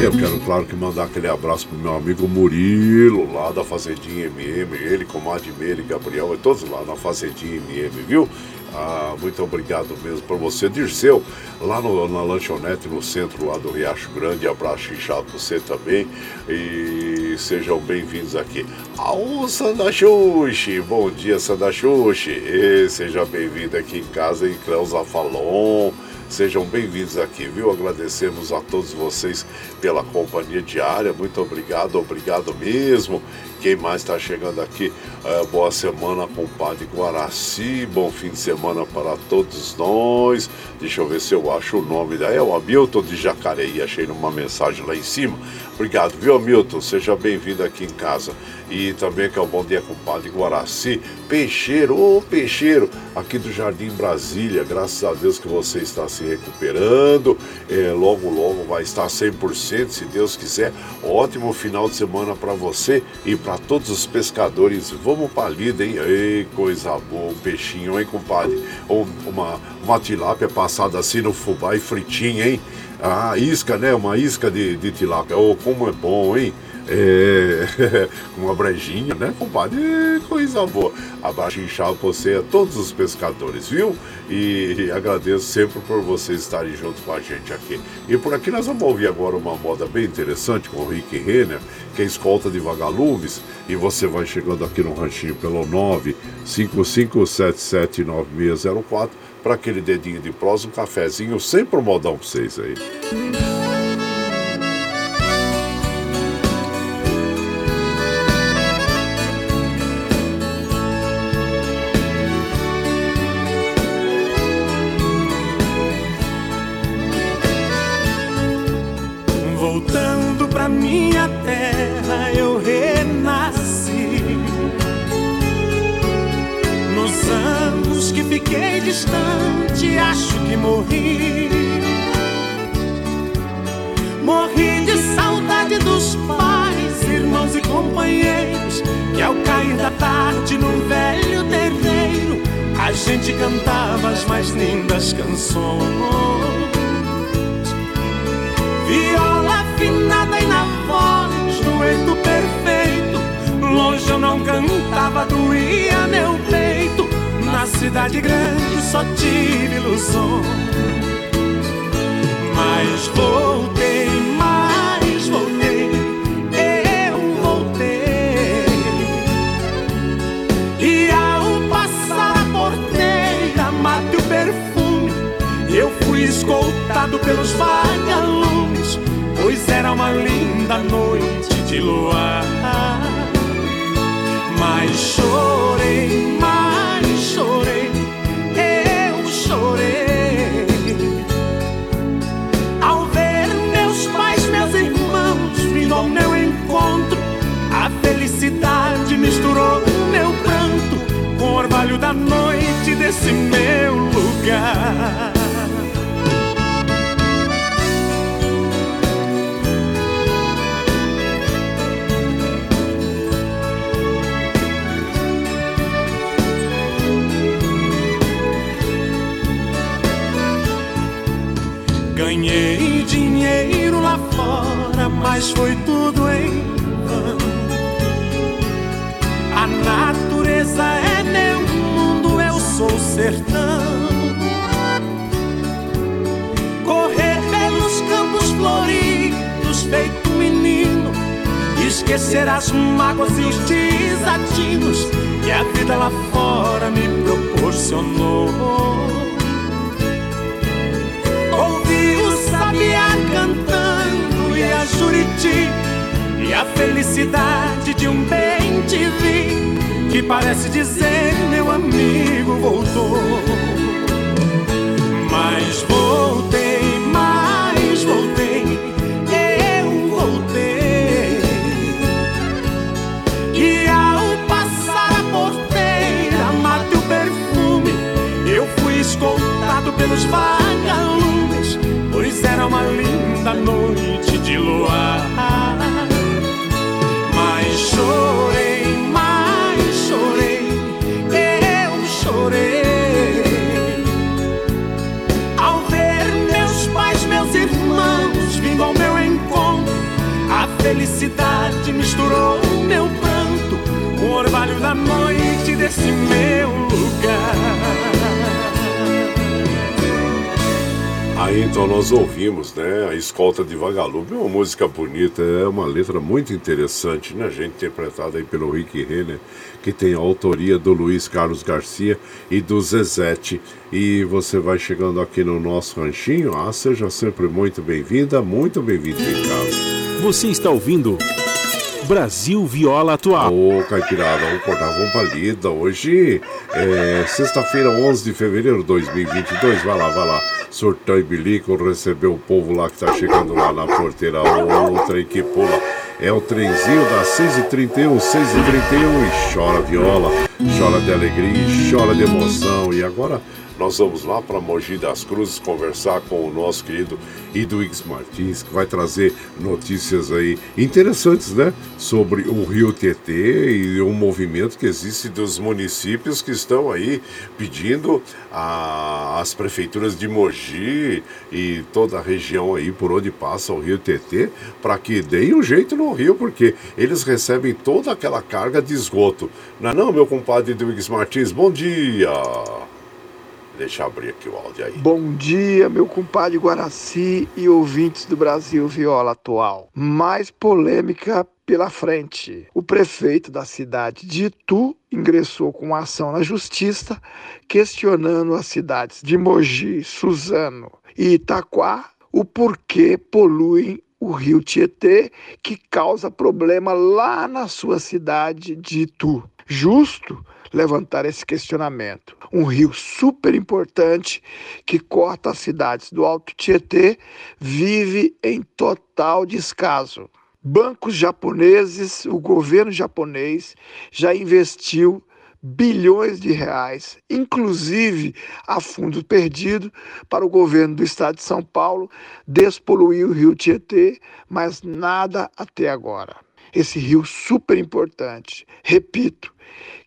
Eu quero, claro, que mandar aquele abraço pro meu amigo Murilo, lá da Fazendinha MM, ele, comadre Meire, Gabriel, e todos lá na Fazendinha MM, viu? Ah, muito obrigado mesmo para você, Dirceu, lá no, na lanchonete no centro lá do Riacho Grande. Abraço inchado você também e sejam bem-vindos aqui. Ao Sandachuxi, bom dia Sandachuxi, e seja bem-vindo aqui em casa em Cleusa Falon. Sejam bem-vindos aqui, viu? Agradecemos a todos vocês pela companhia diária. Muito obrigado, obrigado mesmo. Quem mais está chegando aqui? É, boa semana, compadre Guaraci. Bom fim de semana para todos nós. Deixa eu ver se eu acho o nome da. É o Hamilton de Jacareí. Achei numa mensagem lá em cima. Obrigado, viu, Hamilton? Seja bem-vindo aqui em casa. E também que é o bom dia, compadre Guaraci. Peixeiro, ô Peixeiro, aqui do Jardim Brasília. Graças a Deus que você está se recuperando. É, logo, logo vai estar 100%, se Deus quiser. Ótimo final de semana para você e para todos os pescadores. Vamos pra lida, hein? Ei, coisa boa, um peixinho, hein, compadre? Ou uma, uma tilápia passada assim no fubá e fritinha, hein? Ah, isca, né? Uma isca de, de tilápia. Oh, como é bom, hein? É, uma brejinha, né, compadre? Coisa boa. Abaixo inchado a todos os pescadores, viu? E, agradeço sempre por vocês estarem junto com a gente aqui. E por aqui nós vamos ouvir agora uma moda bem interessante com o Rick Renner, que é escolta de vagalumes. E você vai chegando aqui no ranchinho pelo 955779604 para aquele dedinho de prosa, um cafezinho, sempre um modão para vocês aí. Voltando canções. Viola afinada e na voz, dueto perfeito. Longe eu não cantava, doía meu peito. Na cidade grande só tive ilusões. Mas voltei, linda noite de luar. Mas chorei, mas chorei, eu chorei. Ao ver meus pais, meus irmãos vindo ao meu encontro, a felicidade misturou meu pranto com o orvalho da noite desse meu lugar. Mas foi tudo em vão. A natureza é meu mundo, eu sou sertão. Correr pelos campos floridos, feito menino. Esquecer as mágoas e os desatinos que a vida lá fora me proporcionou. Ouvi o sabiá cantando juriti E a felicidade de um bem te vi Que parece dizer meu amigo voltou. Mas voltei, mas voltei Eu voltei. E ao passar a porteira Mate o perfume Eu fui escoltado pelos é linda noite de luar. Mas chorei, mas chorei, eu chorei. Ao ver meus pais, meus irmãos vindo ao meu encontro, a felicidade misturou meu pranto, o orvalho da noite desse meu lugar. Aí então nós ouvimos, né, a Escolta de Vagalume, uma música bonita, é uma letra muito interessante, né, gente, interpretada aí pelo Rick Renner, que tem a autoria do Luiz Carlos Garcia e do Zezete. E você vai chegando aqui no nosso ranchinho, ah, seja sempre muito bem-vinda, muito bem-vindo em casa. Você está ouvindo Brasil Viola Atual. Ô, Caipirada, vamos acordar, vamos pra lida. Hoje é sexta-feira, 11 de fevereiro de 2022. Vai lá, vai lá. Surtão e bilico, receber o povo lá que tá chegando lá na porteira. O trem que pula. É o trenzinho das 6h31, 6h31 e chora viola, chora de alegria, chora de emoção. E agora nós vamos lá para Mogi das Cruzes conversar com o nosso querido Iduix Martins, que vai trazer notícias aí interessantes, né? Sobre o Rio Tietê e o movimento que existe dos municípios que estão aí pedindo às prefeituras de Mogi e toda a região aí por onde passa o Rio Tietê para que deem um jeito no rio, porque eles recebem toda aquela carga de esgoto. Não é não, meu compadre Iduix Martins? Bom dia! Deixa eu abrir aqui o áudio aí. Bom dia, meu compadre Guaraci e ouvintes do Brasil Viola Atual. Mais polêmica pela frente. O prefeito da cidade de Itu ingressou com ação na justiça questionando as cidades de Mogi, Suzano e Itaquá o porquê poluem o rio Tietê, que causa problema lá na sua cidade de Itu. Justo levantar esse questionamento. Um rio super importante que corta as cidades do Alto Tietê vive em total descaso. Bancos japoneses, o governo japonês já investiu bilhões de reais, inclusive a fundo perdido, para o governo do estado de São Paulo despoluir o rio Tietê, mas nada até agora. Esse rio super importante, repito,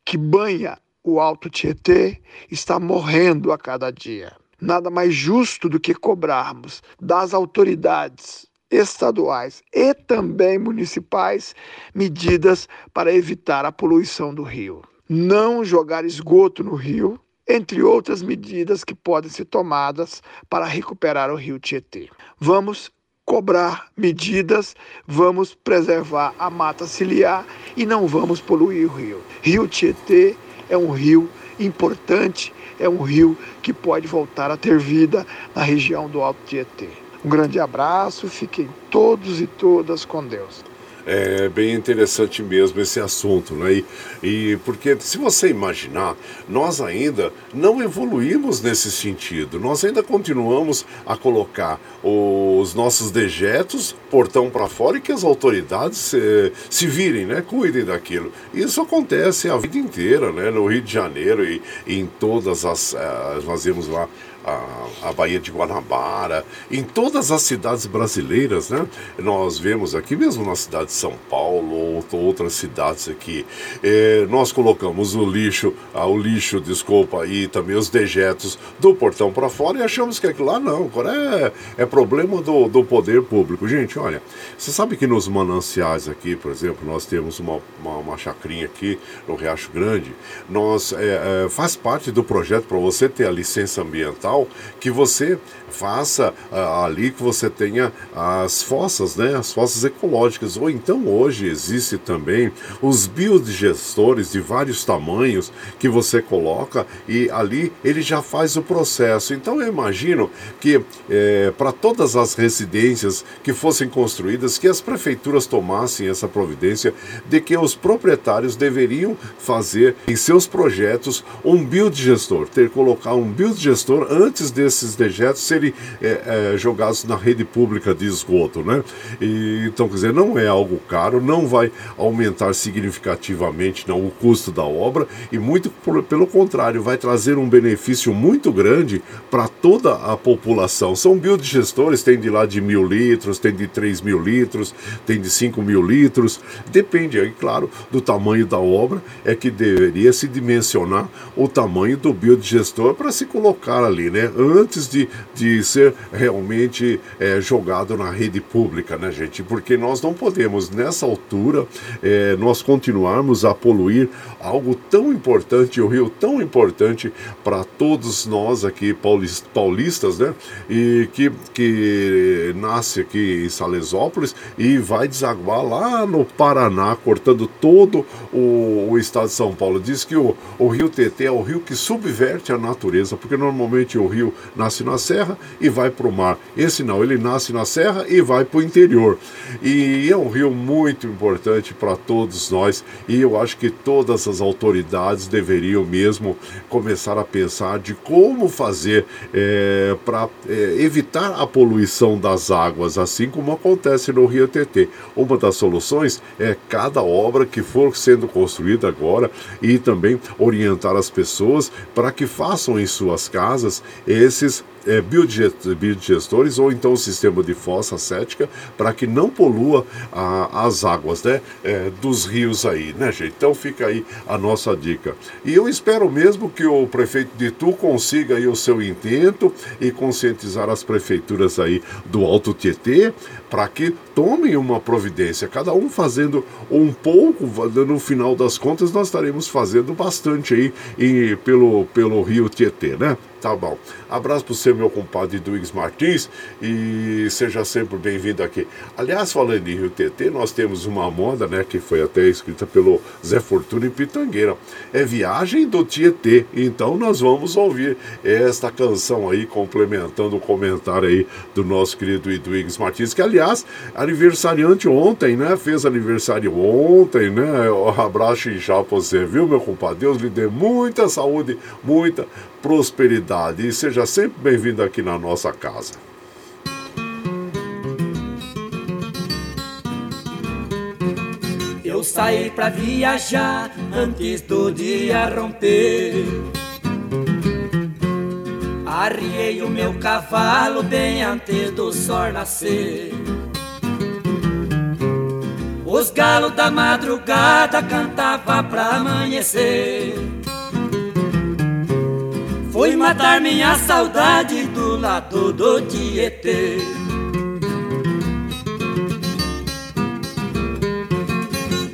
que banha o Alto Tietê está morrendo a cada dia. Nada mais justo do que cobrarmos das autoridades estaduais e também municipais medidas para evitar a poluição do rio. Não jogar esgoto no rio, entre outras medidas que podem ser tomadas para recuperar o rio Tietê. Vamos cobrar medidas, vamos preservar a mata ciliar e não vamos poluir o rio. Rio Tietê é um rio importante, é um rio que pode voltar a ter vida na região do Alto Tietê. Um grande abraço, fiquem todos e todas com Deus. É bem interessante mesmo esse assunto, né? E, e porque se você imaginar, nós ainda não evoluímos nesse sentido. Nós ainda continuamos a colocar os nossos dejetos portão para fora e que as autoridades se, se virem, né? Cuidem daquilo. Isso acontece a vida inteira, né? No Rio de Janeiro e, e em todas as. Uh, nós vemos lá a, a Baía de Guanabara, em todas as cidades brasileiras, né? Nós vemos aqui mesmo na cidade de São Paulo ou outras cidades aqui, eh, nós colocamos o lixo, ah, o lixo, desculpa, e também os dejetos do portão para fora e achamos que aquilo lá não, é, é problema do, do poder público. Gente, olha, você sabe que nos mananciais aqui, por exemplo, nós temos uma, uma, uma chacrinha aqui no Riacho Grande, nós é, é, faz parte do projeto para você ter a licença ambiental que você faça uh, ali que você tenha as fossas, né, as fossas ecológicas. Ou então hoje existe também os biodigestores de vários tamanhos que você coloca e ali ele já faz o processo. Então eu imagino que é, para todas as residências que fossem construídas, que as prefeituras tomassem essa providência de que os proprietários deveriam fazer em seus projetos um biodigestor, ter colocar um biodigestor antes desses dejetos serem é, é, jogados na rede pública de esgoto, né? E, então, quer dizer, não é algo caro, não vai aumentar significativamente não, o custo da obra e muito por, pelo contrário, vai trazer um benefício muito grande para toda a população. São biodigestores, tem de lá de mil litros, tem de três mil litros, tem de cinco mil litros, depende aí, claro, do tamanho da obra, é que deveria se dimensionar o tamanho do biodigestor para se colocar ali, né? Antes de, de ser realmente é, jogado na rede pública, né, gente? Porque nós não podemos, nessa altura, é, nós continuarmos a poluir algo tão importante, o rio tão importante para todos nós aqui paulistas, né? E que, que nasce aqui em Salesópolis e vai desaguar lá no Paraná, cortando todo o, o estado de São Paulo. Diz que o, o rio Tietê é o rio que subverte a natureza, porque normalmente o rio nasce na serra e vai para o mar. Esse não, ele nasce na serra e vai para o interior. E é um rio muito importante para todos nós e eu acho que todas as autoridades deveriam mesmo começar a pensar de como fazer é, para é, evitar a poluição das águas, assim como acontece no Rio Tietê. Uma das soluções é cada obra que for sendo construída agora e também orientar as pessoas para que façam em suas casas esses é, biodigestores ou então o sistema de fossa cética para que não polua a, as águas né, é, dos rios aí, né, gente? Então fica aí a nossa dica. E eu espero mesmo que o prefeito de Tu consiga aí o seu intento e conscientizar as prefeituras aí do Alto Tietê para que tomem uma providência, cada um fazendo um pouco, no final das contas nós estaremos fazendo bastante aí pelo, pelo rio Tietê, né? Tá bom. Abraço para você, meu compadre Duígues Martins, e seja sempre bem-vindo aqui. Aliás, falando em Rio TT, nós temos uma moda, né, que foi até escrita pelo Zé Fortuna em Pitangueira. É Viagem do Tietê. Então nós vamos ouvir esta canção aí, complementando o comentário aí do nosso querido Duígues Martins, que aliás, aniversariante ontem, né? Fez aniversário ontem, né? Um abraço e já pra você, viu, meu compadre? Deus lhe dê muita saúde, muita prosperidade. E seja sempre bem-vindo aqui na nossa casa. Eu saí pra viajar antes do dia romper. Arriei o meu cavalo bem antes do sol nascer. Os galos da madrugada cantavam pra amanhecer. Fui matar minha saudade do lado do Tietê.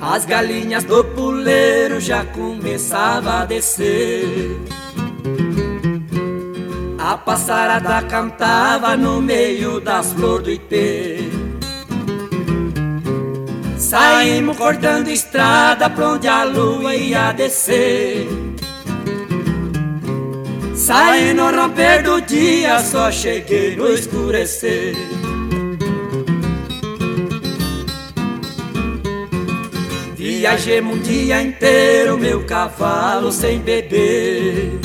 As galinhas do puleiro já começavam a descer. A passarada cantava no meio das flores do Ipê. Saímos cortando estrada pra onde a lua ia descer. Saí no romper do dia, só cheguei no escurecer. Viajei um dia inteiro, meu cavalo sem beber.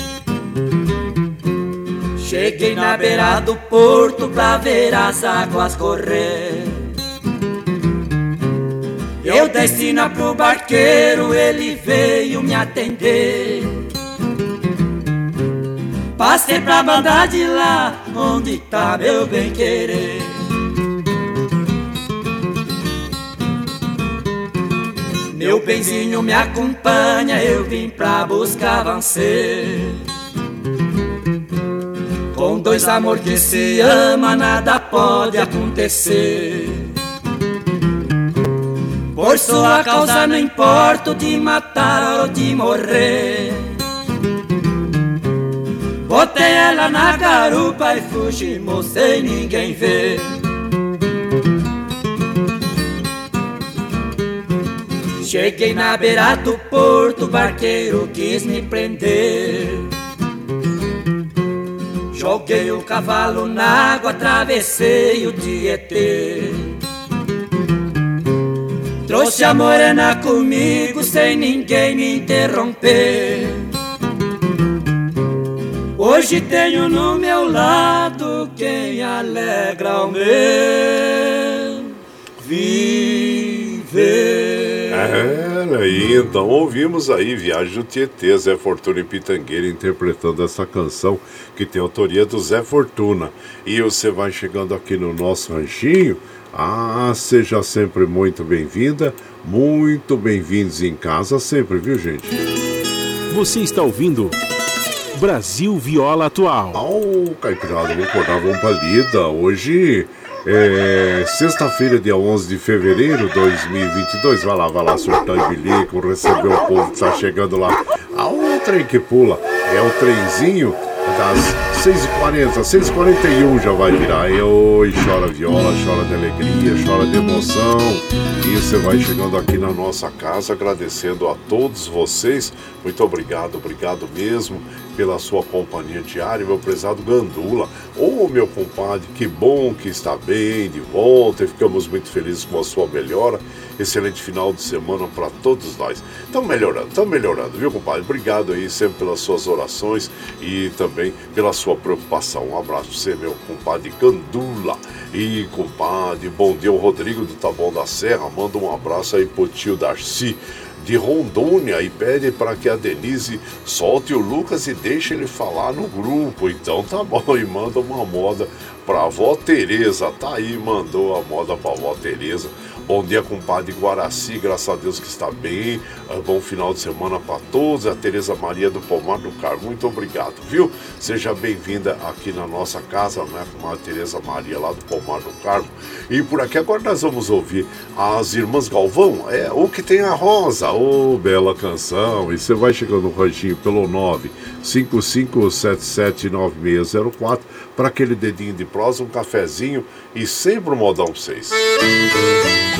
Cheguei na beira do porto pra ver as águas correr. Eu desci na pro barqueiro, ele veio me atender. Passei pra banda de lá, onde tá meu bem querer. Meu benzinho me acompanha, eu vim pra buscar vencer. Com dois amor que se ama, nada pode acontecer. Por sua causa não importa de matar ou de morrer. Botei ela na garupa e fugimos sem ninguém ver. Cheguei na beira do porto, o barqueiro quis me prender. Joguei o cavalo na água, atravessei o Tietê. Trouxe a morena comigo sem ninguém me interromper. Hoje tenho no meu lado quem alegra o meu viver. É, aí então ouvimos aí Viagem do Tietê, Zé Fortuna e Pitangueira interpretando essa canção que tem autoria do Zé Fortuna. E você vai chegando aqui no nosso ranchinho ah, seja sempre muito bem-vinda, muito bem-vindos em casa sempre, viu, gente? Você está ouvindo Brasil Viola Atual. Oh, Caipirada, vou acordar, vamos pra lida. Hoje é sexta-feira, dia 11 de fevereiro de 2022. Vai lá, vai lá, surtar e bilico, receber o povo que tá chegando lá. Ah, o trem que pula é o trenzinho das 6h40, 6h41 já vai virar. E oi, chora viola, chora de alegria, chora de emoção. E você vai chegando aqui na nossa casa, agradecendo a todos vocês. Muito obrigado, obrigado mesmo pela sua companhia diária, meu prezado Gandula. Ô oh, meu compadre, que bom que está bem, de volta, e ficamos muito felizes com a sua melhora. Excelente final de semana para todos nós. Estão melhorando, estão melhorando, viu, compadre? Obrigado aí sempre pelas suas orações e também pela sua preocupação. Um abraço para você, meu compadre Gandula. E, compadre, bom dia, o Rodrigo do Taboão da Serra. Manda um abraço aí pro tio Darcy de Rondônia e pede para que a Denise solte o Lucas e deixe ele falar no grupo. Então tá bom, e manda uma moda pra avó Tereza. Tá aí, mandou a moda pra avó Tereza. Bom dia, compadre Guaraci, graças a Deus que está bem. Uh, bom final de semana para todos. A Tereza Maria do Pomar do Carmo, muito obrigado, viu? Seja bem-vinda aqui na nossa casa, né, com a Tereza Maria lá do Pomar do Carmo. E por aqui agora nós vamos ouvir as Irmãs Galvão, é o que tem a Rosa, ô oh, bela canção. E você vai chegando no ranchinho pelo 955779604 para aquele dedinho de prosa, um cafezinho e sempre um modão pra vocês. O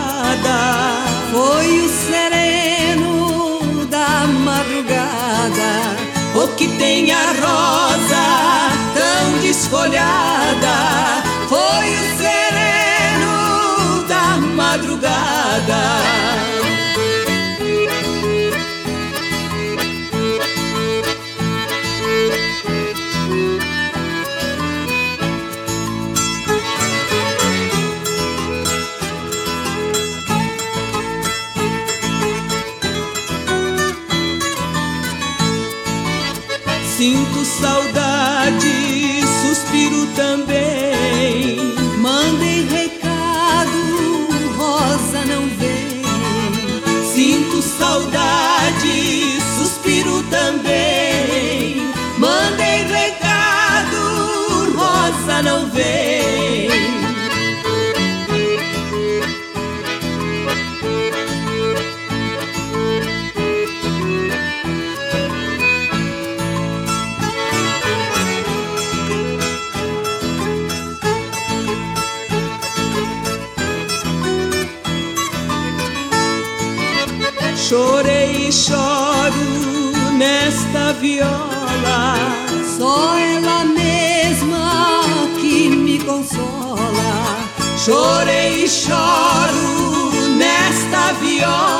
tem a rosa tão desfolhada nesta viola.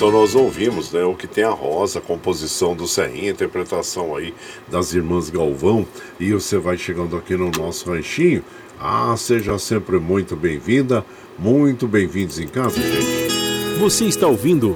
Então nós ouvimos, né, o que tem a Rosa, a composição do Serrinha, interpretação aí das irmãs Galvão, e você vai chegando aqui no nosso ranchinho. Ah, seja sempre muito bem-vinda, muito bem-vindos em casa, gente. Você está ouvindo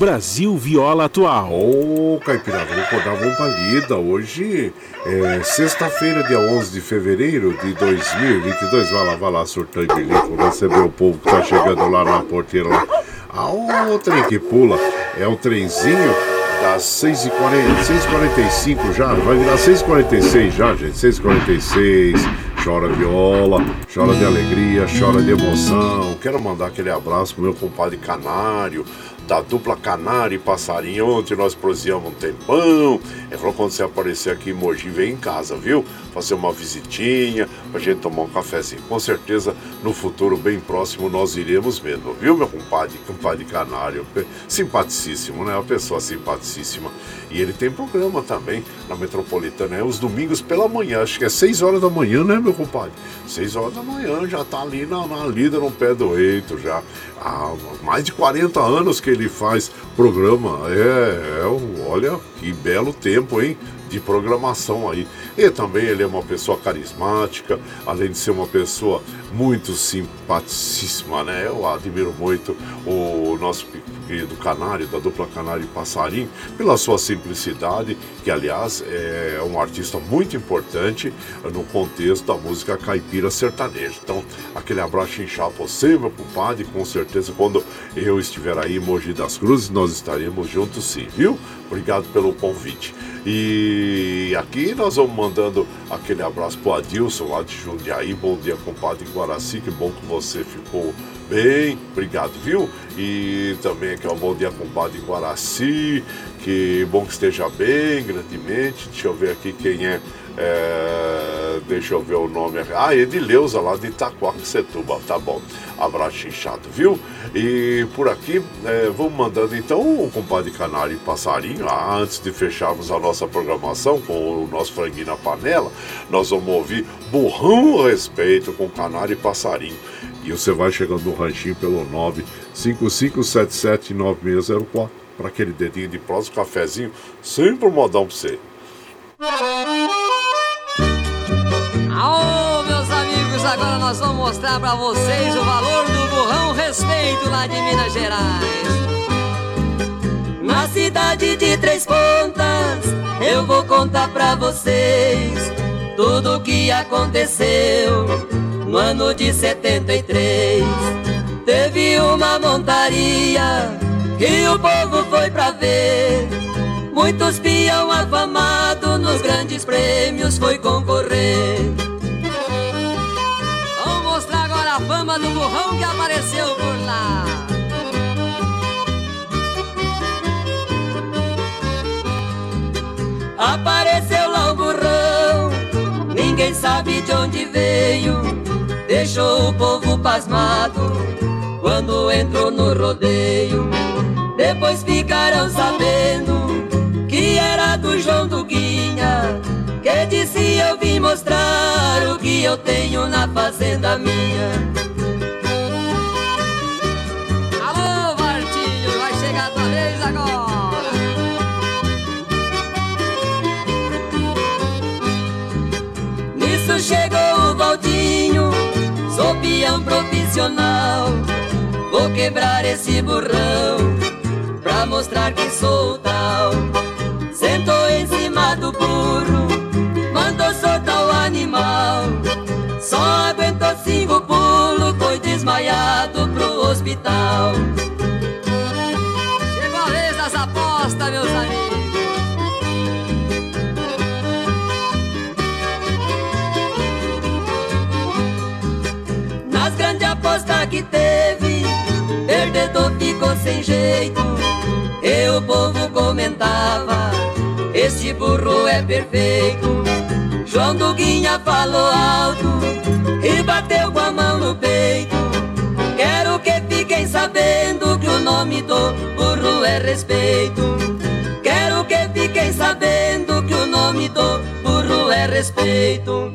Brasil Viola Atual. Ô, oh, Caipirada, vou dar uma palida. Hoje é sexta-feira, dia 11 de fevereiro de 2022. Vai lá, vai lá, surtando de bilico, receber o povo que tá chegando lá na porteira. Lá. A outra que pula é o trenzinho das 6h45 já, vai virar 6h46 já, gente, 6h46, chora viola, chora de alegria, chora de emoção. Quero mandar aquele abraço pro meu compadre Canário, da dupla Canário e Passarinho. Ontem nós proseamos um tempão. Ele falou: quando você aparecer aqui em Mogi, vem em casa, viu? Fazer uma visitinha, pra gente tomar um cafezinho. Com certeza, no futuro bem próximo, nós iremos mesmo, viu, meu compadre? Compadre Canário. Simpaticíssimo, né? Uma pessoa simpaticíssima. E ele tem programa também na Metropolitana, é os domingos pela manhã, acho que é 6 horas da manhã, né, meu compadre? 6 horas da manhã, já tá ali na, na lida, no pé do eito, já. Há mais de 40 anos que ele faz programa. É, é olha que belo tempo, hein? De programação aí. E também ele é uma pessoa carismática, além de ser uma pessoa muito simpaticíssima, né? Eu admiro muito o nosso querido Canário, da dupla Canário Passarinho, pela sua simplicidade, que aliás é um artista muito importante no contexto da música caipira sertaneja. Então, aquele abraço inchado você, meu compadre, com certeza quando eu estiver aí em Mogi das Cruzes, nós estaremos juntos sim, viu? Obrigado pelo convite. E aqui nós vamos mandando aquele abraço pro Adilson lá de Jundiaí. Bom dia, compadre Guaraci. Que bom que você ficou bem. Obrigado, viu? E também aqui, ó, bom dia, compadre Guaraci. Que bom que esteja bem, grandemente. Deixa eu ver aqui quem é é, deixa eu ver o nome. Ah, Edileuza, lá de Itaquaquecetuba. Tá bom. Abraço inchado, viu? E por aqui, é, vamos mandando então o compadre Canário e Passarinho. Ah, antes de fecharmos a nossa programação com o nosso franguinho na panela, nós vamos ouvir Burrão Respeito com Canário e Passarinho. E você vai chegando no ranchinho pelo 955779604 para aquele dedinho de próximo cafezinho, sempre um modão para você. Aô, meus amigos, agora nós vamos mostrar para vocês o valor do burrão respeito lá de Minas Gerais. Na cidade de Três Pontas, eu vou contar pra vocês tudo o que aconteceu no ano de 73. Teve uma montaria que o povo foi pra ver. Muitos peão afamado nos grandes prêmios foi concorrer. Vamos mostrar agora a fama do burrão que apareceu por lá. Apareceu lá o burrão, ninguém sabe de onde veio. Deixou o povo pasmado quando entrou no rodeio. Depois ficaram sabendo que disse eu vim mostrar o que eu tenho na fazenda minha. Alô, Martinho, vai chegar a tua vez agora. Nisso chegou o Valdinho, sou peão profissional, vou quebrar esse burrão pra mostrar que sou tal sentou em cima do burro, animal. Só aguentou cinco pulos, foi desmaiado pro hospital. Chegou a vez das apostas, meus amigos. Nas grandes apostas que teve, perdedor ficou sem jeito. E o povo comentava este burro é perfeito. João Duguinha falou alto e bateu com a mão no peito. Quero que fiquem sabendo que o nome do burro é respeito. Quero que fiquem sabendo que o nome do burro é respeito.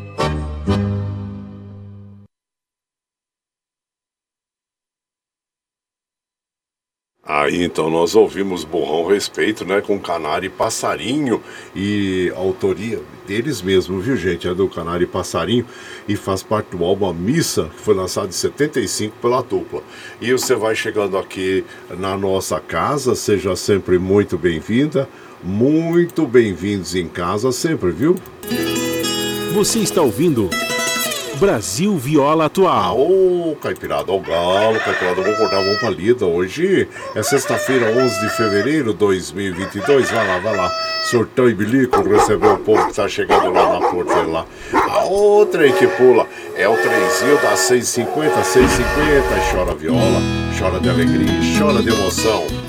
Aí então nós ouvimos Borrão Respeito, né, com Canário e Passarinho e autoria deles mesmo, viu gente? É do Canário e Passarinho e faz parte do álbum Missa, que foi lançado em 75 pela dupla. E você vai chegando aqui na nossa casa, seja sempre muito bem-vinda, muito bem-vindos em casa sempre, viu? Você está ouvindo Brasil Viola Atual. Ô, Caipirada, ao galo, Caipirada, vou cortar, vamos pra lida. Hoje é sexta-feira, 11 de fevereiro de 2022. Vai lá, vai lá. Sortão e bilico, recebeu o povo que tá chegando lá na porteira lá. A outra aí que pula é o trenzinho da 650, 650. Chora viola, chora de alegria, chora de emoção.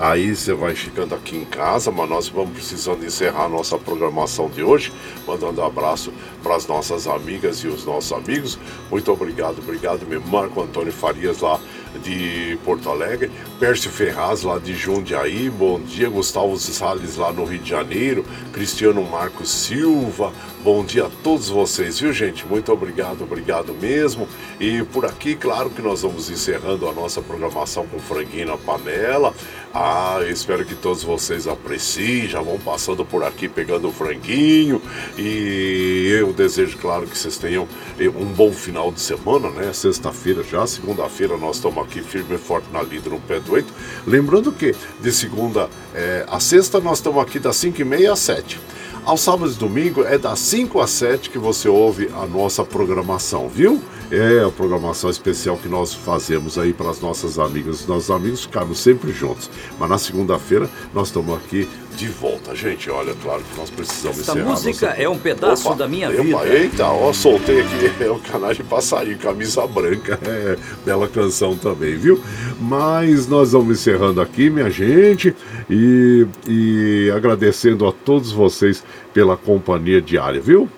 Aí você vai chegando aqui em casa, mas nós vamos precisando encerrar nossa programação de hoje, mandando abraço para as nossas amigas e os nossos amigos. Muito obrigado, obrigado mesmo. Marco Antônio Farias lá de Porto Alegre, Pércio Ferraz lá de Jundiaí, bom dia, Gustavo Salles lá no Rio de Janeiro, Cristiano Marcos Silva, bom dia a todos vocês, viu gente? Muito obrigado, obrigado mesmo. E por aqui, claro que nós vamos encerrando a nossa programação com franguinho na panela. Ah, espero que todos vocês apreciem, já vão passando por aqui pegando o franguinho. E eu desejo, claro, que vocês tenham um bom final de semana, né? Sexta-feira já, segunda-feira nós estamos aqui firme e forte na lida no pé do 8. Lembrando que de segunda é, a sexta nós estamos aqui das 5 e meia às 7. Aos sábados e domingo é das 5 às 7 que você ouve a nossa programação, viu? É a programação especial que nós fazemos aí para as nossas amigas. Nossos amigos ficarmos sempre juntos. Mas na segunda-feira nós estamos aqui de volta. Gente, olha, claro que nós precisamos Essa encerrar. música nossa- é um pedaço Opa, da minha vida. Eita, ó, soltei aqui. É o canal de passarinho, camisa branca. É, bela canção também, viu? Mas nós vamos encerrando aqui, minha gente, e, e agradecendo a todos vocês pela companhia diária, viu?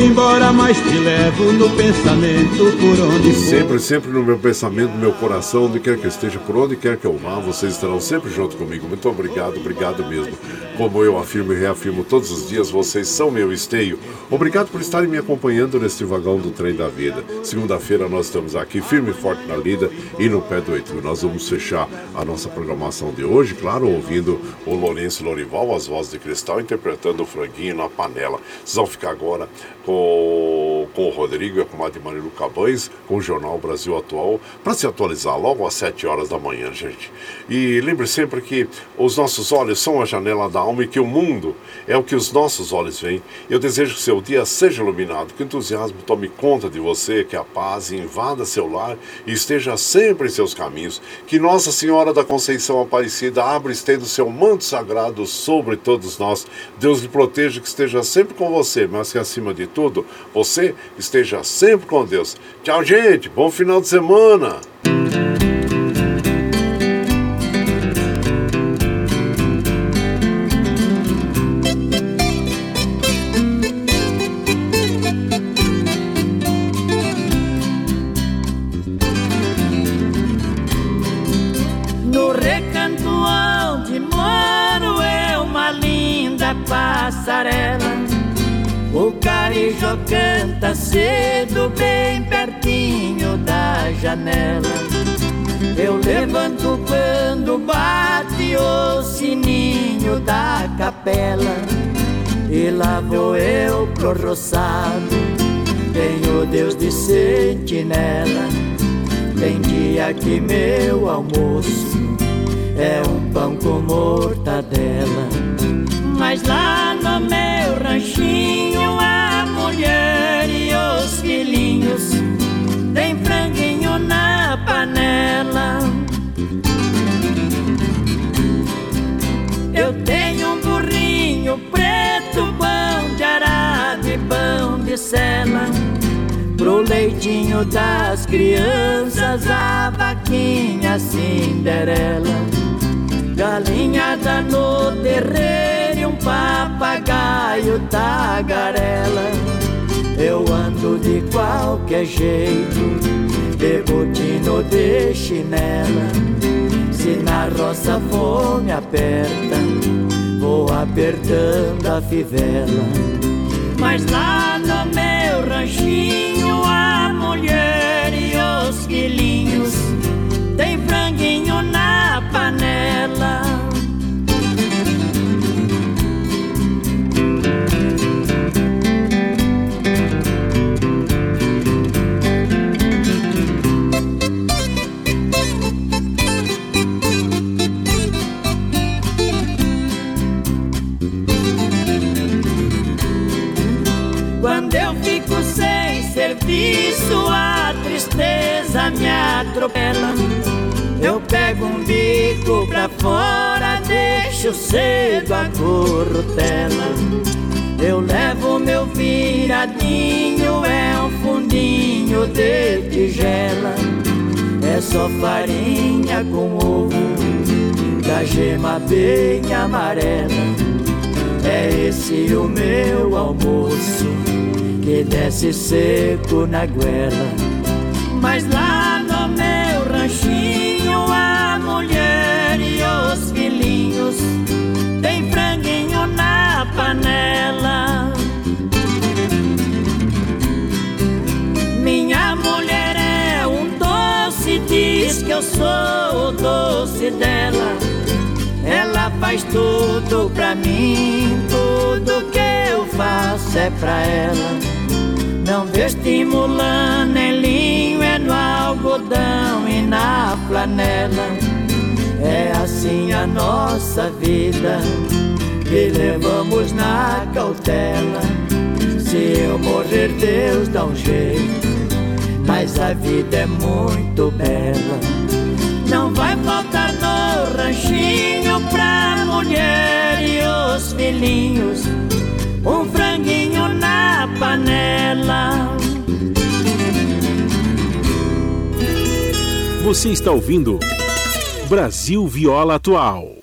Embora, mas te levo no pensamento por onde for. Sempre, sempre no meu pensamento, no meu coração, onde quer que eu esteja, por onde quer que eu vá, vocês estarão sempre junto comigo. Muito obrigado, obrigado mesmo. Como eu afirmo e reafirmo todos os dias, vocês são meu esteio. Obrigado por estarem me acompanhando neste vagão do trem da vida. Segunda-feira nós estamos aqui, firme e forte na lida e no pé do oito. Nós vamos fechar a nossa programação de hoje, claro, ouvindo o Lourenço Lorival, as vozes de cristal, interpretando o franguinho na panela. Vocês vão ficar agora com, com o Rodrigo e a comadre Marilu Cabães, com o Jornal Brasil Atual, para se atualizar logo às 7 horas da manhã, gente. E lembre sempre que os nossos olhos são a janela da alma e que o mundo é o que os nossos olhos veem. Eu desejo que seu dia seja iluminado, que o entusiasmo tome conta de você, que a paz invada seu lar e esteja sempre em seus caminhos. Que Nossa Senhora da Conceição Aparecida abra e estenda o seu manto sagrado sobre todos nós. Deus lhe proteja, que esteja sempre com você, mas que acima de tudo, você esteja sempre com Deus. Tchau, gente. Bom final de semana. Capela. E lá vou eu pro roçado, tenho Deus de sentinela. Tem dia que meu almoço é um pão com mortadela. Mas lá no meu ranchinho a mulher e os filhinhos tem franguinho na panela. Pro leitinho das crianças, a vaquinha Cinderela. Galinhada no terreiro um papagaio tagarela. Eu ando de qualquer jeito, de botina ou de chinela. Se na roça fome aperta, vou apertando a fivela. Mas lá no meu ranchinho, atropela. Eu pego um bico pra fora, deixo cedo a corrutela. Eu levo meu viradinho, é um fundinho de tigela. É só farinha com ovo, da gema bem amarela. É esse o meu almoço que desce seco na goela. Mas lá Minha mulher é um doce, diz que eu sou o doce dela. Ela faz tudo pra mim, tudo que eu faço é pra ela. Não vestimulando em linho, é no algodão e na flanela. É assim a nossa vida que levamos na cautela. Se eu morrer, Deus dá um jeito, mas a vida é muito bela. Não vai faltar no ranchinho pra mulher e os filhinhos um franguinho na panela. Você está ouvindo Brasil Viola Atual.